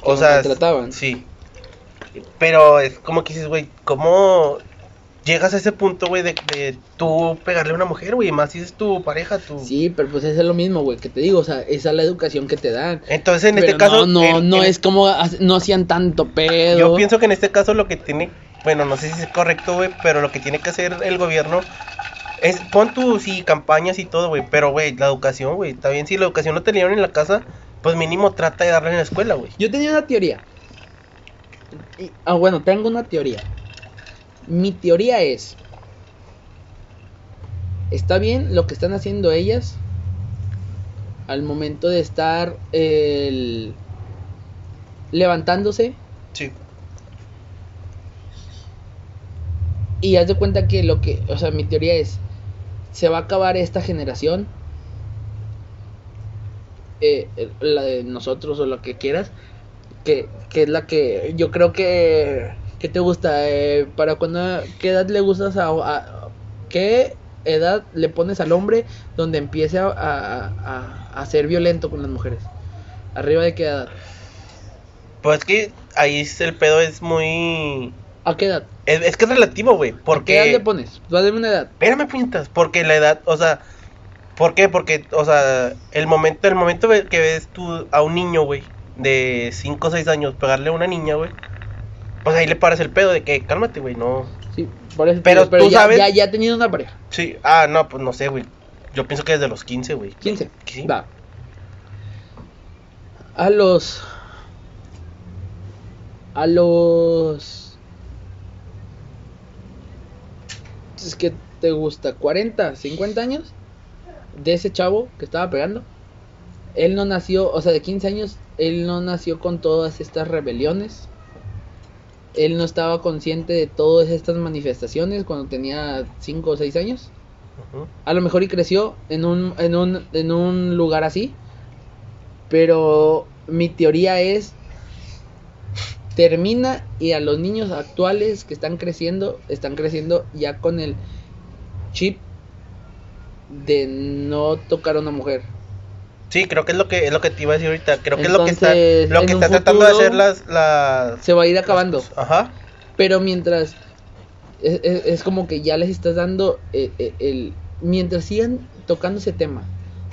O sea, maltrataban. sí. Pero es como que dices, güey, ¿cómo llegas a ese punto, güey, de, de tú pegarle a una mujer, güey? Más si es tu pareja, tu. Sí, pero pues eso es lo mismo, güey, que te digo, o sea, esa es la educación que te dan. Entonces, en Pero este caso. no, no, no es como, no hacían tanto pedo. Yo pienso que en este caso lo que tiene. Bueno, no sé si es correcto, güey, pero lo que tiene que hacer el gobierno. Es, pon tus sí, campañas y todo, güey. Pero, güey, la educación, güey. Está bien, si la educación no te dieron en la casa, pues mínimo trata de darla en la escuela, güey. Yo tenía una teoría. Y- ah, bueno, tengo una teoría. Mi teoría es, está bien lo que están haciendo ellas al momento de estar el- levantándose Sí. Y haz de cuenta que lo que, o sea, mi teoría es, se va a acabar esta generación, eh, eh, la de nosotros o lo que quieras, que, que es la que yo creo que, que te gusta, eh, para cuando, ¿qué edad le gustas a, a- qué edad le pones al hombre donde empiece a, a, a- ser violento con las mujeres? ¿Arriba de qué edad? Pues que ahí el pedo es muy. ¿A qué edad? Es, es que es relativo, güey. ¿A Porque. qué edad le pones? Tú dame una edad. Espérame, pintas. Porque la edad, o sea. ¿Por qué? Porque, o sea, el momento, el momento que ves tú a un niño, güey, de 5 o 6 años pegarle a una niña, güey. Pues ahí le paras el pedo de que cálmate, güey, no. Sí, por eso Pero tú ya, sabes- ya, ya tenido una pareja. Sí, ah, no, pues no sé, güey. Yo pienso que desde los 15, güey. 15. Sí. Va. A los. A los. Es que te gusta, 40, 50 años de ese chavo que estaba pegando. Él no nació, o sea, de 15 años, él no nació con todas estas rebeliones. Él no estaba consciente de todas estas manifestaciones cuando tenía 5 o 6 años. A lo mejor y creció en un, en un, en un lugar así. Pero mi teoría es, termina y a los niños actuales que están creciendo, están creciendo ya con el chip de no tocar a una mujer. Sí, creo que es lo que es lo que te iba a decir ahorita. Creo que es lo que está lo que está tratando de hacer las las Se va a ir acabando. Ajá. Pero mientras es, es- es como que ya les estás dando eh, eh, el mientras sigan tocando ese tema,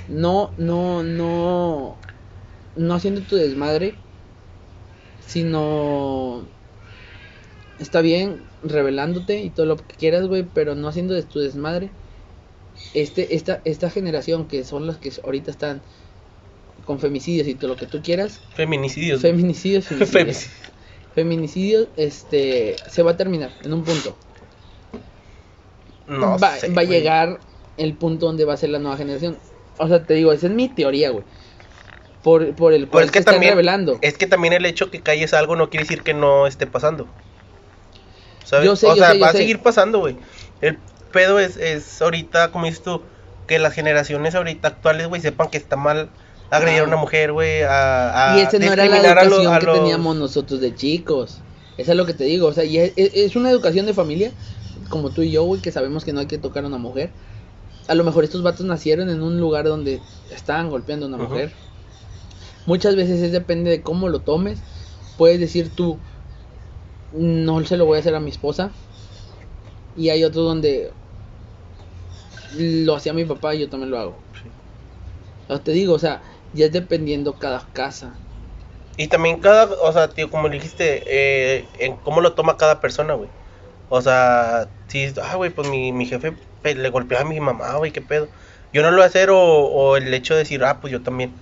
no no no no haciendo tu desmadre, sino está bien revelándote y todo lo que quieras, güey, pero no haciendo de tu desmadre. Este esta esta generación que son los que ahorita están con femicidios y todo lo que tú quieras, Feminicidios. feminicidios, feminicidios. Femicidios. feminicidio este se va a terminar en un punto. No va, sé, va a llegar el punto donde va a ser la nueva generación. O sea, te digo, esa es mi teoría, güey. Por, por el Pues cual es que se también revelando. es que también el hecho que calles algo no quiere decir que no esté pasando. ¿Sabes? Yo sé, o yo sea, sé, yo va a seguir pasando, güey. El pedo es, es ahorita, como dices tú, que las generaciones ahorita actuales, güey, sepan que está mal agredir a Ah. una mujer, güey, a, a Y esa no era la discriminar a los- educación que los- teníamos nosotros de chicos. Eso es lo que te digo. O sea, y es, una educación de familia, como tú y yo, güey, que sabemos que no hay que tocar a una mujer. A lo mejor estos vatos nacieron en un lugar donde estaban golpeando a una mujer. Muchas veces es depende de cómo lo tomes. Puedes decir tú, no se lo voy a hacer a mi esposa. Y hay otros donde lo hacía mi papá y yo también lo hago. Sí. Te digo, o sea, ya es dependiendo cada casa. Y también cada, o sea, tío, como dijiste, eh, en cómo lo toma cada persona, güey. O sea, si, ah, güey, pues mi, mi jefe pe- le golpeó a mi mamá, güey, qué pedo. Yo no lo voy a hacer o, el hecho de decir, ah, pues yo también.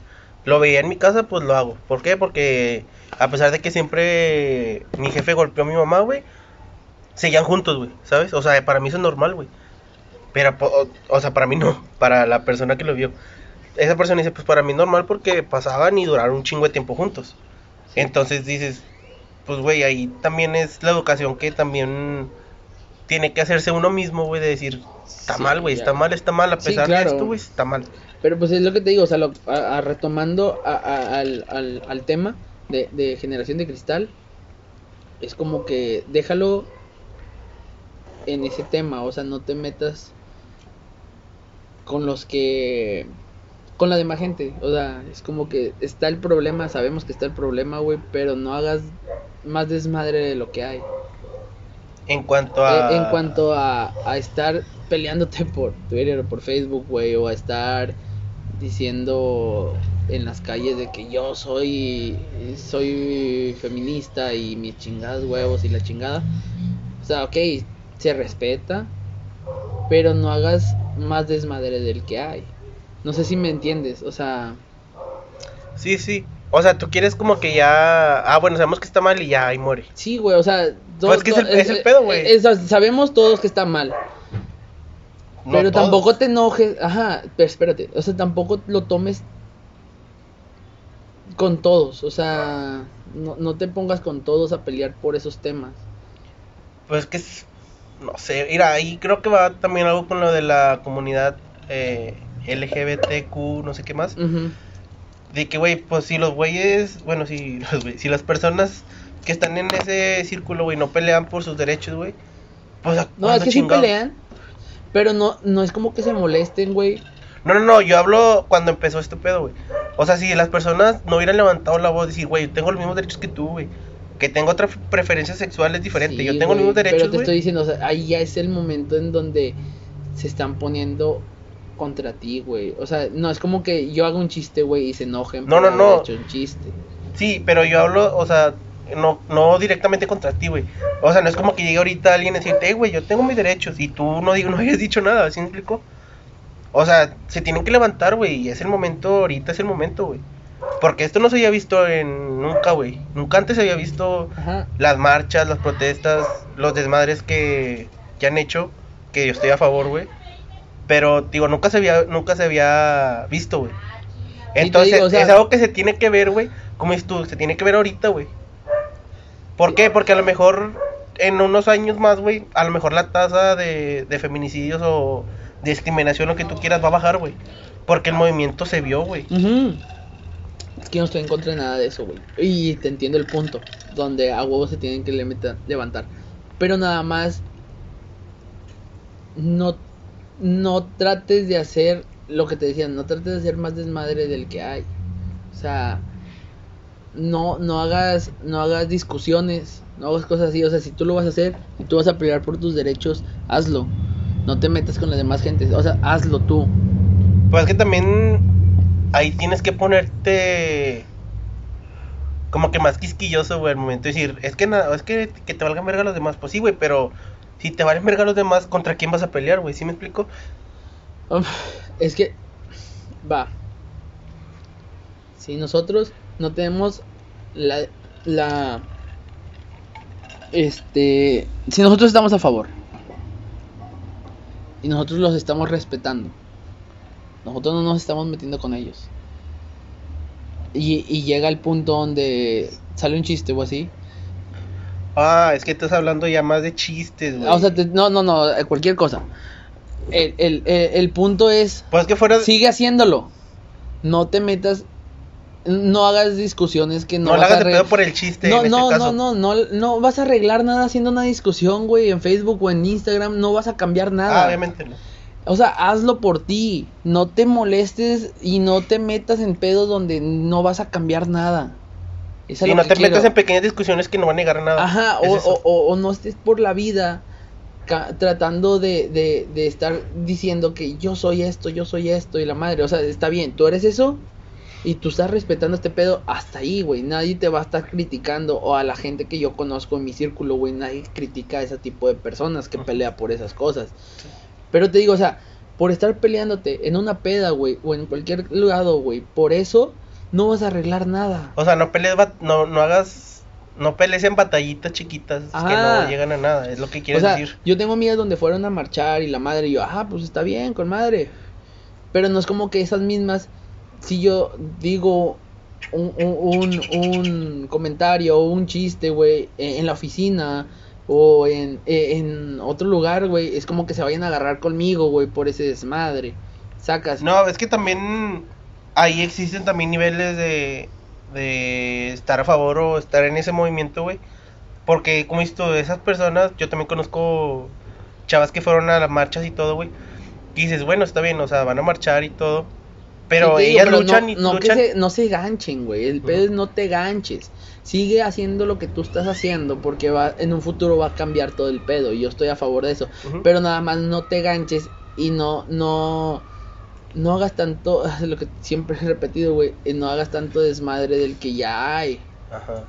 Lo veía en mi casa, pues lo hago. ¿Por qué? Porque a pesar de que siempre mi jefe golpeó a mi mamá, güey, seguían juntos, güey, ¿sabes? O sea, para mí eso es normal, güey. Pero, o, o sea, para mí no, para la persona que lo vio. Esa persona dice, pues para mí normal porque pasaban y duraron un chingo de tiempo juntos. Entonces dices, pues güey, ahí también es la educación que también tiene que hacerse uno mismo, güey, de decir, está Sí, mal, güey, está mal, está mal, a Sí, pesar claro. de esto, güey, está mal. Pero pues es lo que te digo, o sea, lo- a- a- retomando a- a- al, al- al tema de, de generación de cristal, es como que déjalo en ese tema, o sea, no te metas con los que... con la demás gente, o sea, es como que está el problema, sabemos que está el problema, güey, pero no hagas más desmadre de lo que hay. En cuanto a... Eh, en cuanto a, a estar peleándote por Twitter o por Facebook, güey, o a estar diciendo en las calles de que yo soy soy feminista y mis chingadas huevos y la chingada. O sea, ok, se respeta, pero no hagas más desmadre del que hay. No sé si me entiendes, o sea, Sí, sí. O sea, tú quieres como que ya... Ah, bueno, sabemos que está mal y ya, ahí muere. sí, güey, o sea, Pues que es el- to- es el pedo, güey. sabemos todos que está mal. No pero todos. tampoco te enojes, ajá, pero espérate, o sea, tampoco lo tomes con todos, o sea, no, no te pongas con todos a pelear por esos temas. Pues que es... No sé, mira, ahí creo que va también algo con lo de la comunidad eh, LGBTQ, no sé qué más. De que, güey, pues si los güeyes, bueno, si, los si las personas que están en ese círculo, güey, no pelean por sus derechos, güey, pues ¿a No, es que sí chingados? pelean, pero no, no es como que se molesten, güey. No, no, no, yo hablo cuando empezó este pedo, güey. O sea, si las personas no hubieran levantado la voz, decir, güey, yo tengo los mismos derechos que tú, güey. Que tengo otra preferencia sexual es diferente. Sí, yo tengo los mismos derechos, Pero te estoy diciendo, o sea, ahí ya es el momento en donde se están poniendo contra ti, güey. O sea, no es como que yo haga un chiste, güey, y se enojen No, no, no. hecho un chiste. Sí, pero yo hablo, o sea, no, no directamente contra ti, güey. O sea, no es como que llegue ahorita alguien a decirte, "Eh, güey, yo tengo mis derechos y tú no, digo, no hayas dicho nada, ¿sí me explico? O sea, se tienen que levantar, güey, y es el momento, ahorita es el momento, güey. Porque esto no se había visto en nunca, güey. Nunca antes se había visto Ajá. las marchas, las protestas, los desmadres que, que han hecho, que yo estoy a favor, güey. Pero, digo, nunca se había, nunca se había visto, güey. te Entonces, digo, o sea- es algo que se tiene que ver, güey. Como dices tú, se tiene que ver ahorita, güey. ¿Por qué? Porque a lo mejor en unos años más, güey, a lo mejor la tasa de, de feminicidios o discriminación, lo que tú quieras, va a bajar, güey. Porque el movimiento se vio, güey. Es que no estoy en contra de nada de eso, güey. Y te entiendo el punto, donde a huevos se tienen que levantar. Pero nada más, no, no trates de hacer lo que te decían, no trates de hacer más desmadre del que hay. O sea, no, no hagas, no hagas discusiones, no hagas cosas así. O sea, si tú lo vas a hacer y tú vas a pelear por tus derechos, hazlo. No te metas con la demás gente. O sea, hazlo tú. Pues es que también ahí tienes que ponerte como que más quisquilloso, güey, al momento de decir, es que es que, que te valgan verga los demás, pues sí, güey, pero si te valen verga los demás, ¿contra quién vas a pelear, güey? ¿Sí me explico? Es que va. Si nosotros no tenemos la, la Este, si nosotros estamos a favor y nosotros los estamos respetando, nosotros no nos estamos metiendo con ellos. Y, y llega el punto donde sale un chiste o así. Ah, es que estás hablando ya más de chistes, güey. O sea, te- no, no, no, eh, cualquier cosa. El, el, el, el punto es, pues que fuera. sigue haciéndolo. No te metas, no hagas discusiones que no, no vas hagas de pedo por el chiste. No, en no, este no, caso. no, no, no vas a arreglar nada haciendo una discusión, güey, en Facebook o en Instagram, no vas a cambiar nada. Ah, obviamente no. O sea, hazlo por ti, no te molestes y no te metas en pedos donde no vas a cambiar nada. Es no te quiero. metas en pequeñas discusiones que no van a negar a nada. Ajá, Es o, no estés por la vida tratando de, de, de estar diciendo que yo soy esto, yo soy esto y la madre. O sea, está bien, tú eres eso y tú estás respetando este pedo hasta ahí, güey. Nadie te va a estar criticando o a la gente que yo conozco en mi círculo, güey. Nadie critica a ese tipo de personas que pelea por esas cosas. Pero te digo, o sea, por estar peleándote en una peda, güey, o en cualquier lado, güey, por eso no vas a arreglar nada. O sea, no pelees, no, no hagas, no pelees en batallitas chiquitas que Ajá. no llegan a nada, es lo que O quieres sea, decir. yo tengo amigas donde fueron a marchar y la madre y yo, ah, pues está bien, con madre. Pero no es como que esas mismas, si yo digo un, un, un, un comentario o un chiste, güey, en, en la oficina o en, eh, en otro lugar, güey, es como que se vayan a agarrar conmigo, güey, por ese desmadre. Sacas. No, es que también ahí existen también niveles de, de estar a favor o estar en ese movimiento, güey. Porque, como visto, esas personas, yo también conozco chavas que fueron a las marchas y todo, güey. Y dices, bueno, está bien, o sea, van a marchar y todo. Pero Sí, te digo, ellas pero luchan no, y no luchan. Que se, no se ganchen, güey. El pedo es no te ganches. Sigue haciendo lo que tú estás haciendo porque va en un futuro va a cambiar todo el pedo y yo estoy a favor de eso. Pero nada más no te ganches y no no no hagas tanto lo que siempre he repetido, güey, eh, no hagas tanto desmadre del que ya hay. Ajá.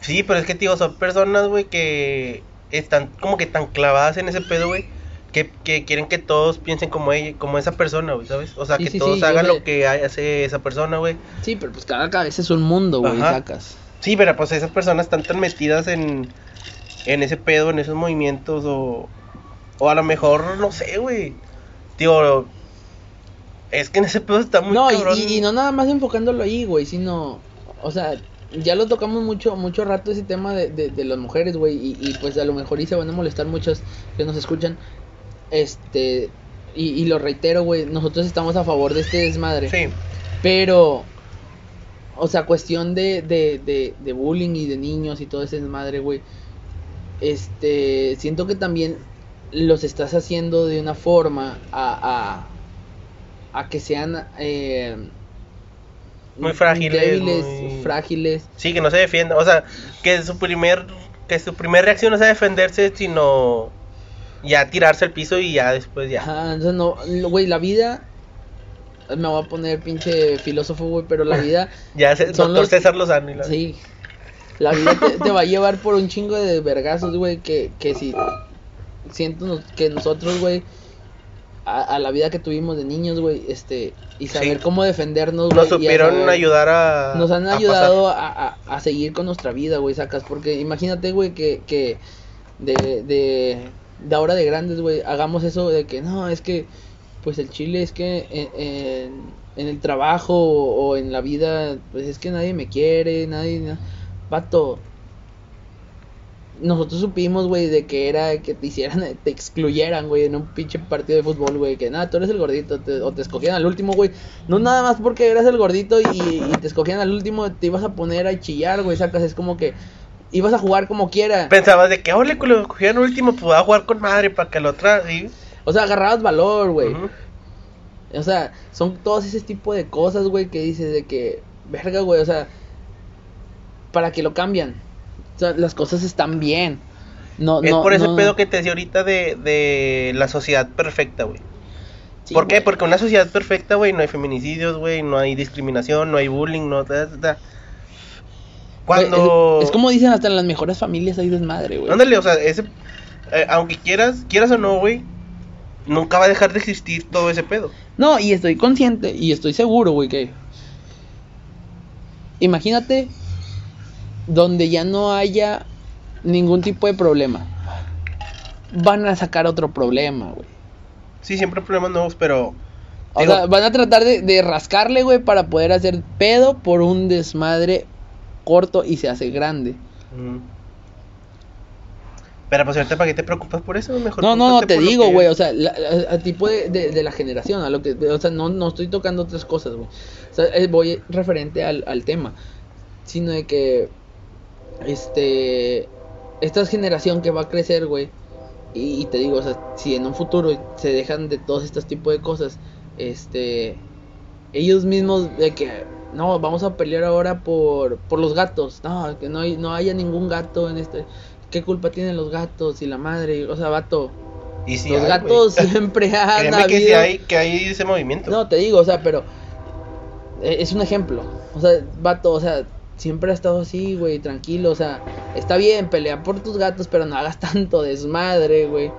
Sí, pero es que, tío, son personas, güey, que están como que tan clavadas en ese pedo, güey, que, que quieren que todos piensen como ella, como esa persona, güey, ¿sabes? O sea, Sí, que sí, todos sí, hagan lo que hace esa persona, güey. Sí, pero pues cada cabeza es un mundo, güey, sacas. Sí, pero pues esas personas están tan metidas en, en ese pedo, en esos movimientos, o, o a lo mejor, no sé, güey. Tío, es que en ese pedo está muy No, y- cabrón. y, y no nada más enfocándolo ahí, güey, sino, o sea, ya lo tocamos mucho mucho rato ese tema de, de, de las mujeres, güey, y, y pues a lo mejor y se van a molestar muchos que nos escuchan, este, y, y lo reitero, güey, nosotros estamos a favor de este desmadre, Sí, pero, o sea, cuestión de, de, de, de bullying y de niños y todo ese desmadre, güey, este, siento que también los estás haciendo de una forma a, a, a que sean eh, Muy frágiles, débiles, muy- frágiles. sí, que no se defienda. O sea, que su primer, que su primer reacción no sea defenderse, sino ya tirarse al piso y ya después ya. Ajá, entonces no, güey, la vida, me voy a poner pinche filósofo, güey, pero la vida, Ya se, Son doctor los- César Lozano y la- sí, la vida te, te va a llevar por un chingo de vergazos, güey, que, que si siento que nosotros, güey, a, a la vida que tuvimos de niños, güey, este, y saber Sí. cómo defendernos, Nos supieron saber- ayudar a. Nos han a ayudado a, a- a seguir con nuestra vida, güey, sacas. Porque imagínate, güey, que, que de, de, de ahora de grandes, güey, hagamos eso de que no, es que, pues el chile es que en, en, en el trabajo o, o en la vida, pues es que nadie me quiere, nadie. na- Vato. Nosotros supimos, güey, de que era que te hicieran, te excluyeran, güey, en un pinche partido de fútbol, güey, que nada, tú eres el gordito, te- o te escogían al último, güey. No nada más porque eras el gordito y, y te escogían al último, te ibas a poner a chillar, güey, sacas, es como que ibas a jugar como quiera. Pensabas de que, ole, cuando lo cogían último, pues voy a jugar con madre para que la otra. ¿sí? O sea, agarrabas valor, güey. O sea, son todos ese tipo de cosas, güey, que dices de que, verga, güey, o sea, para que lo cambian. O sea, las cosas están bien. No, Es no, por ese no- pedo que te decía ahorita de, de la sociedad perfecta, güey. Sí, ¿Por qué? Porque una sociedad perfecta, güey, no hay feminicidios, güey, no hay discriminación, no hay bullying, no. ta, ta, ta. Cuando. Es, es como dicen hasta en las mejores familias hay desmadre, güey. Ándale, o sea, ese. eh, aunque quieras, quieras o no, güey, nunca va a dejar de existir todo ese pedo. No, y estoy consciente y estoy seguro, güey, que... Imagínate donde ya no haya ningún tipo de problema. Van a sacar otro problema, güey. Sí, siempre hay problemas nuevos, pero. O digo, sea, van a tratar de, de rascarle, güey, para poder hacer pedo por un desmadre corto y se hace grande. mm. Pero pues ahorita para qué te preocupas por eso, mejor. No, no, no, te digo, que- güey, o sea, la- tipo de, de, de la generación, a lo que, o sea, no, no estoy tocando otras cosas, güey. O sea, eh, voy referente al, al tema, sino de que, este, esta generación que va a crecer, güey, y, y te digo, o sea, si en un futuro se dejan de todos estos tipos de cosas, este, ellos mismos de que, no, vamos a pelear ahora por, por los gatos, no, que no, hay, no haya ningún gato en este... ¿Qué culpa tienen los gatos y la madre? O sea, vato, Y los hay, gatos siempre han Créeme que habido- hay, que hay ese movimiento. No, te digo, o sea, pero eh, es un ejemplo. O sea, vato, o sea, siempre ha estado así, güey, tranquilo, o sea, está bien, pelea por tus gatos, pero no hagas tanto desmadre, güey.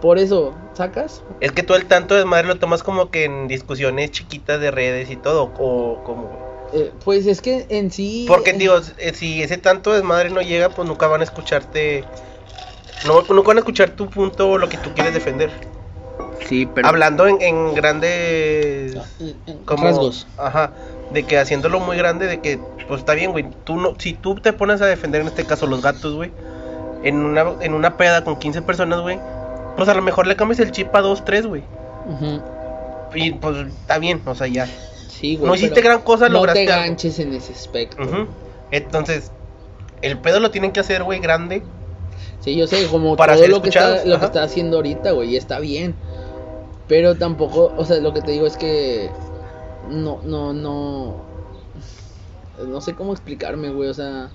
Por eso, ¿sacas? Es que tú el tanto desmadre lo tomas como que en discusiones chiquitas de redes y todo, o como... Eh, pues es que en sí... Porque digo, eh, si ese tanto desmadre no llega, pues nunca van a escucharte... No, nunca van a escuchar tu punto o lo que tú quieres defender. Sí, pero... Hablando en, en grandes... en como- rasgos. Ajá, de que haciéndolo muy grande, de que, pues está bien, güey. Tú no, si tú te pones a defender en este caso los gatos, güey, en una, en una peda con 15 personas, güey, pues a lo mejor le cambias el chip a 2, 3, güey. Ujú. Y pues está bien, o sea, ya. Sí, güey. No hiciste gran cosa, No lograste te algo. ganches en ese aspecto. Entonces, el pedo lo tienen que hacer, güey, grande. Sí, yo sé, como Para todo lo que, está, lo que está haciendo ahorita, güey, y está bien. Pero tampoco, o sea, lo que te digo es que no, no, no, no sé cómo explicarme, güey, o sea,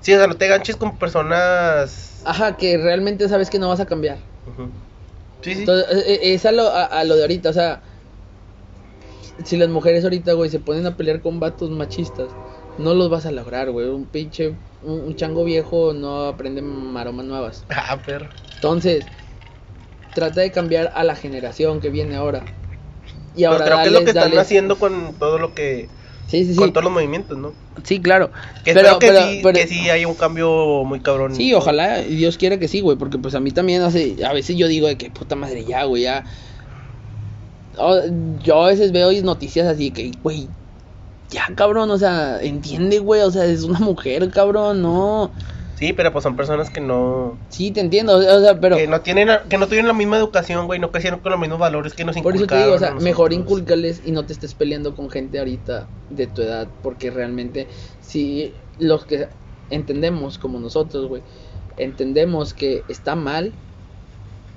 Sí, o sea, no te ganches con personas. ajá, que realmente sabes que no vas a cambiar. Sí, sí. Entonces, eh, eh, es a lo, a, a lo de ahorita, o sea, si las mujeres ahorita, güey, se ponen a pelear con vatos machistas, no los vas a lograr, güey, un pinche, un, un chango viejo no aprende maromas nuevas. Ah, perro. Entonces, trata de cambiar a la generación que viene ahora. Y Pero ahora creo que es lo que dales- están haciendo con todo lo que. Sí, sí, sí. Con todos los movimientos, ¿no? Sí, claro. Que Pero- espero que, pero- sí, pero- que sí haya un cambio muy cabrón. Sí, ojalá, Dios quiera que sí, güey, porque pues a mí también hace, a veces yo digo de que puta madre ya, güey, ya. Oh, yo a veces veo noticias así que, güey, ya cabrón, o sea, entiende, güey, o sea, es una mujer, cabrón, no. Sí, pero pues son personas que no. Sí, te entiendo, o sea, pero que no tienen que no tuvieron la misma educación, güey, no crecieron con los mismos valores que nos por eso inculcaron. te digo, o sea, mejor nosotros. inculcales y no te estés peleando con gente ahorita de tu edad, porque realmente si los que entendemos como nosotros, güey, entendemos que está mal,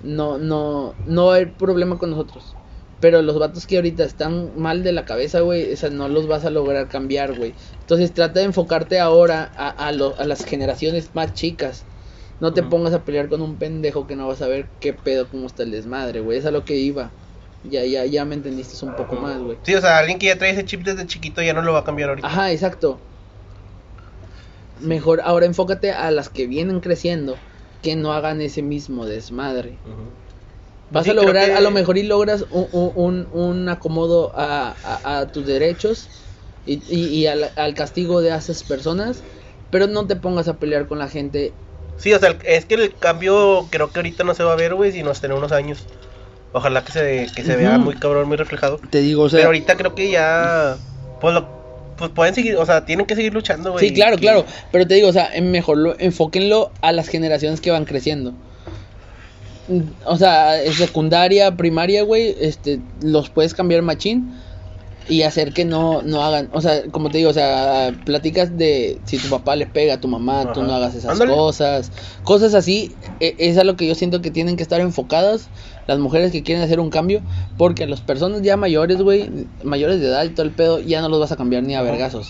no, no, no hay problema con nosotros. Pero los vatos que ahorita están mal de la cabeza, güey, o sea, no los vas a lograr cambiar, güey. Entonces trata de enfocarte ahora a, a, lo- a las generaciones más chicas. No te pongas a pelear con un pendejo que no vas a ver qué pedo, cómo está el desmadre, güey. Es a lo que iba. Ya, ya, ya me entendiste un poco más, güey. Sí, o sea, alguien que ya trae ese chip desde chiquito ya no lo va a cambiar ahorita. Ajá, exacto. Mejor ahora enfócate a las que vienen creciendo, que no hagan ese mismo desmadre. Ujú. Vas Sí, a lograr, que- a lo mejor y logras un, un, un- acomodo a, a- a tus derechos y, y- y al, al castigo de esas personas, pero no te pongas a pelear con la gente. Sí, o sea, es que el cambio creo que ahorita no se va a ver, güey, sino hasta en unos años. Ojalá que se, que se vea muy cabrón, muy reflejado. Te digo, o Pero ahorita creo que ya. Pues, lo, pues pueden seguir, o sea, tienen que seguir luchando, güey. Sí, claro, Y- claro. Pero te digo, o sea, mejor lo, enfóquenlo a las generaciones que van creciendo. O sea, secundaria, primaria, güey, este, los puedes cambiar machín y hacer que no, no hagan, o sea, como te digo, o sea, platicas de si tu papá le pega a tu mamá, tú no hagas esas Ándale. cosas, cosas así, e- es a lo que yo siento que tienen que estar enfocadas las mujeres que quieren hacer un cambio, porque a las personas ya mayores, güey, mayores de edad y todo el pedo, ya no los vas a cambiar ni a vergazos.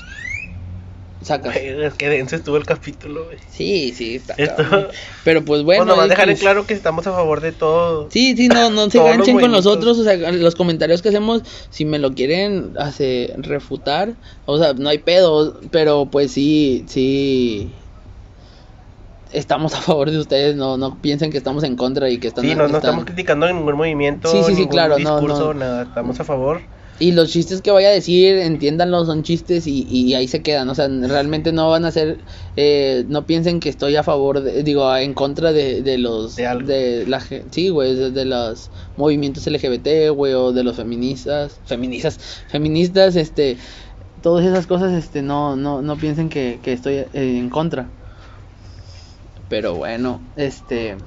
Güey, es que denso estuvo el capítulo, güey. Sí, sí, está Esto-. Pero pues bueno. Bueno, nomás dejar en claro que estamos a favor de todo. Sí, sí, no, no se ganchen con nosotros, o sea, los comentarios que hacemos, si me lo quieren hace, refutar, o sea, no hay pedo, pero pues sí, sí, estamos a favor de ustedes, no, no piensen que estamos en contra y que están... Sí, no, no están- estamos criticando ningún movimiento, Sí, sí, sí, ningún claro, no, discurso, no. nada. Estamos a favor. Y los chistes que vaya a decir, entiéndanlo, son chistes y, y ahí se quedan. O sea, realmente no van a ser. Eh, no piensen que estoy a favor, de, digo, en contra de, de los. De de la, sí, güey, de, los movimientos LGBT, güey, o de los feministas. Feministas, feministas, este. Todas esas cosas, este, no, no, no piensen que, que estoy eh, en contra. Pero bueno, este.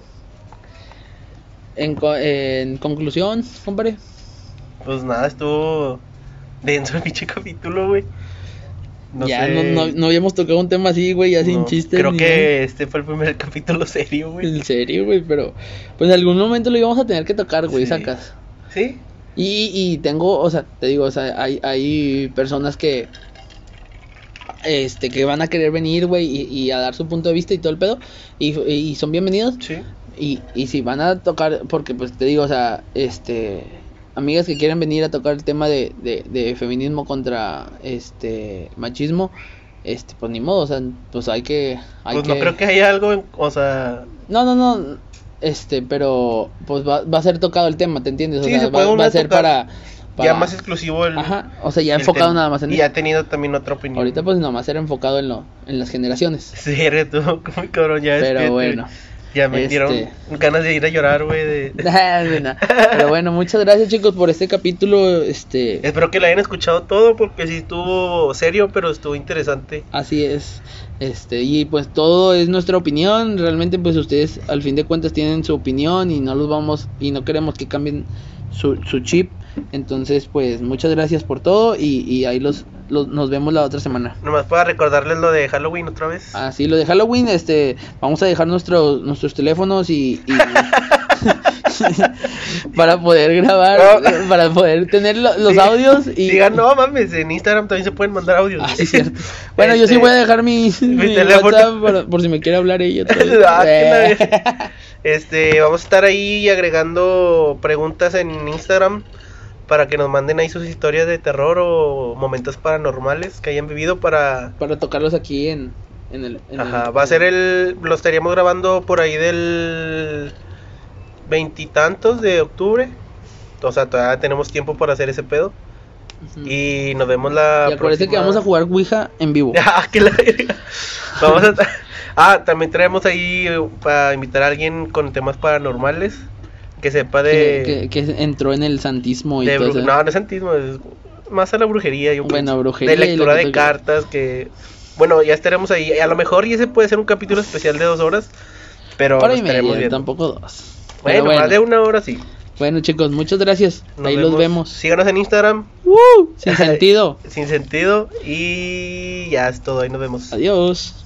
En, en conclusión, compadre. Pues nada, estuvo denso el pinche capítulo, güey. No ya sé. no, no, no habíamos tocado un tema así, güey, ya sin chistes. Creo que este fue el primer capítulo serio, güey. En serio, güey, pero. Pues en algún momento lo íbamos a tener que tocar, güey, Sí. sacas. ¿Sí? Y, y tengo, o sea, te digo, o sea, hay, hay personas que. Este, que van a querer venir, güey, y, y a dar su punto de vista y todo el pedo. Y, y son bienvenidos. Sí. Y, y si van a tocar, porque pues te digo, o sea, este, amigas que quieren venir a tocar el tema de, de, de feminismo contra este machismo, este, pues ni modo, o sea, pues hay que, hay Pues no creo que haya algo, en- o sea, no, no, no, este, pero pues va, va a ser tocado el tema, ¿te entiendes? O Sí, sea, se va, puede va a ser para, para, ya más exclusivo el. ajá, o sea, ya enfocado nada más en Y ha tenido también otra opinión. Ahorita pues nomás era enfocado en lo, en las generaciones. Sí, tú, como cabrón, ya Pero despídete. bueno. Ya me este- dieron ganas de ir a llorar, güey. De... Pero bueno, muchas gracias chicos por este capítulo, este, Espero que la hayan escuchado todo porque sí estuvo serio, pero estuvo interesante. Así es. Este, y pues todo es nuestra opinión. Realmente, pues ustedes al fin de cuentas tienen su opinión y no los vamos y no queremos que cambien su, su chip. Entonces, pues muchas gracias por todo y, y ahí los, los nos vemos la otra semana. Nomás para recordarles lo de Halloween otra vez. Así lo de Halloween, este, vamos a dejar nuestros nuestros teléfonos y, y- para poder grabar, No. para poder tener lo- los Sí. audios y Digan, no mames, en Instagram también se pueden mandar audios. Ah, sí, cierto. Bueno, yo sí Este, voy a dejar mi, mi teléfono. WhatsApp por, por si me quiere hablar ella. Ah, Eh. Este, vamos a estar ahí agregando preguntas en Instagram para que nos manden ahí sus historias de terror o momentos paranormales que hayan vivido para Para tocarlos aquí en, en el... en Ajá, el- va a ser el lo estaríamos grabando por ahí del veintitantos de octubre. O sea, todavía tenemos tiempo para hacer ese pedo y nos vemos la Y acuérdense que vamos a jugar Ouija en vivo. Ah, que la. Vamos a Ah, también traemos ahí eh, para invitar a alguien con temas paranormales que sepa de, Que, que, que entró en el santismo y de todo bru- eso. no, no es santismo, es más a la brujería, yo Bueno, pienso. brujería de lectura de cartas que bueno, ya estaremos ahí. A lo mejor y ese puede ser un capítulo especial de dos horas, pero Hora lo y media, tampoco dos. Bueno, bueno. más de una hora sí. Bueno, chicos, muchas gracias. Nos Ahí los vemos. Síganos en Instagram, Sin sentido. sin sentido, y ya es todo. Ahí nos vemos. Adiós.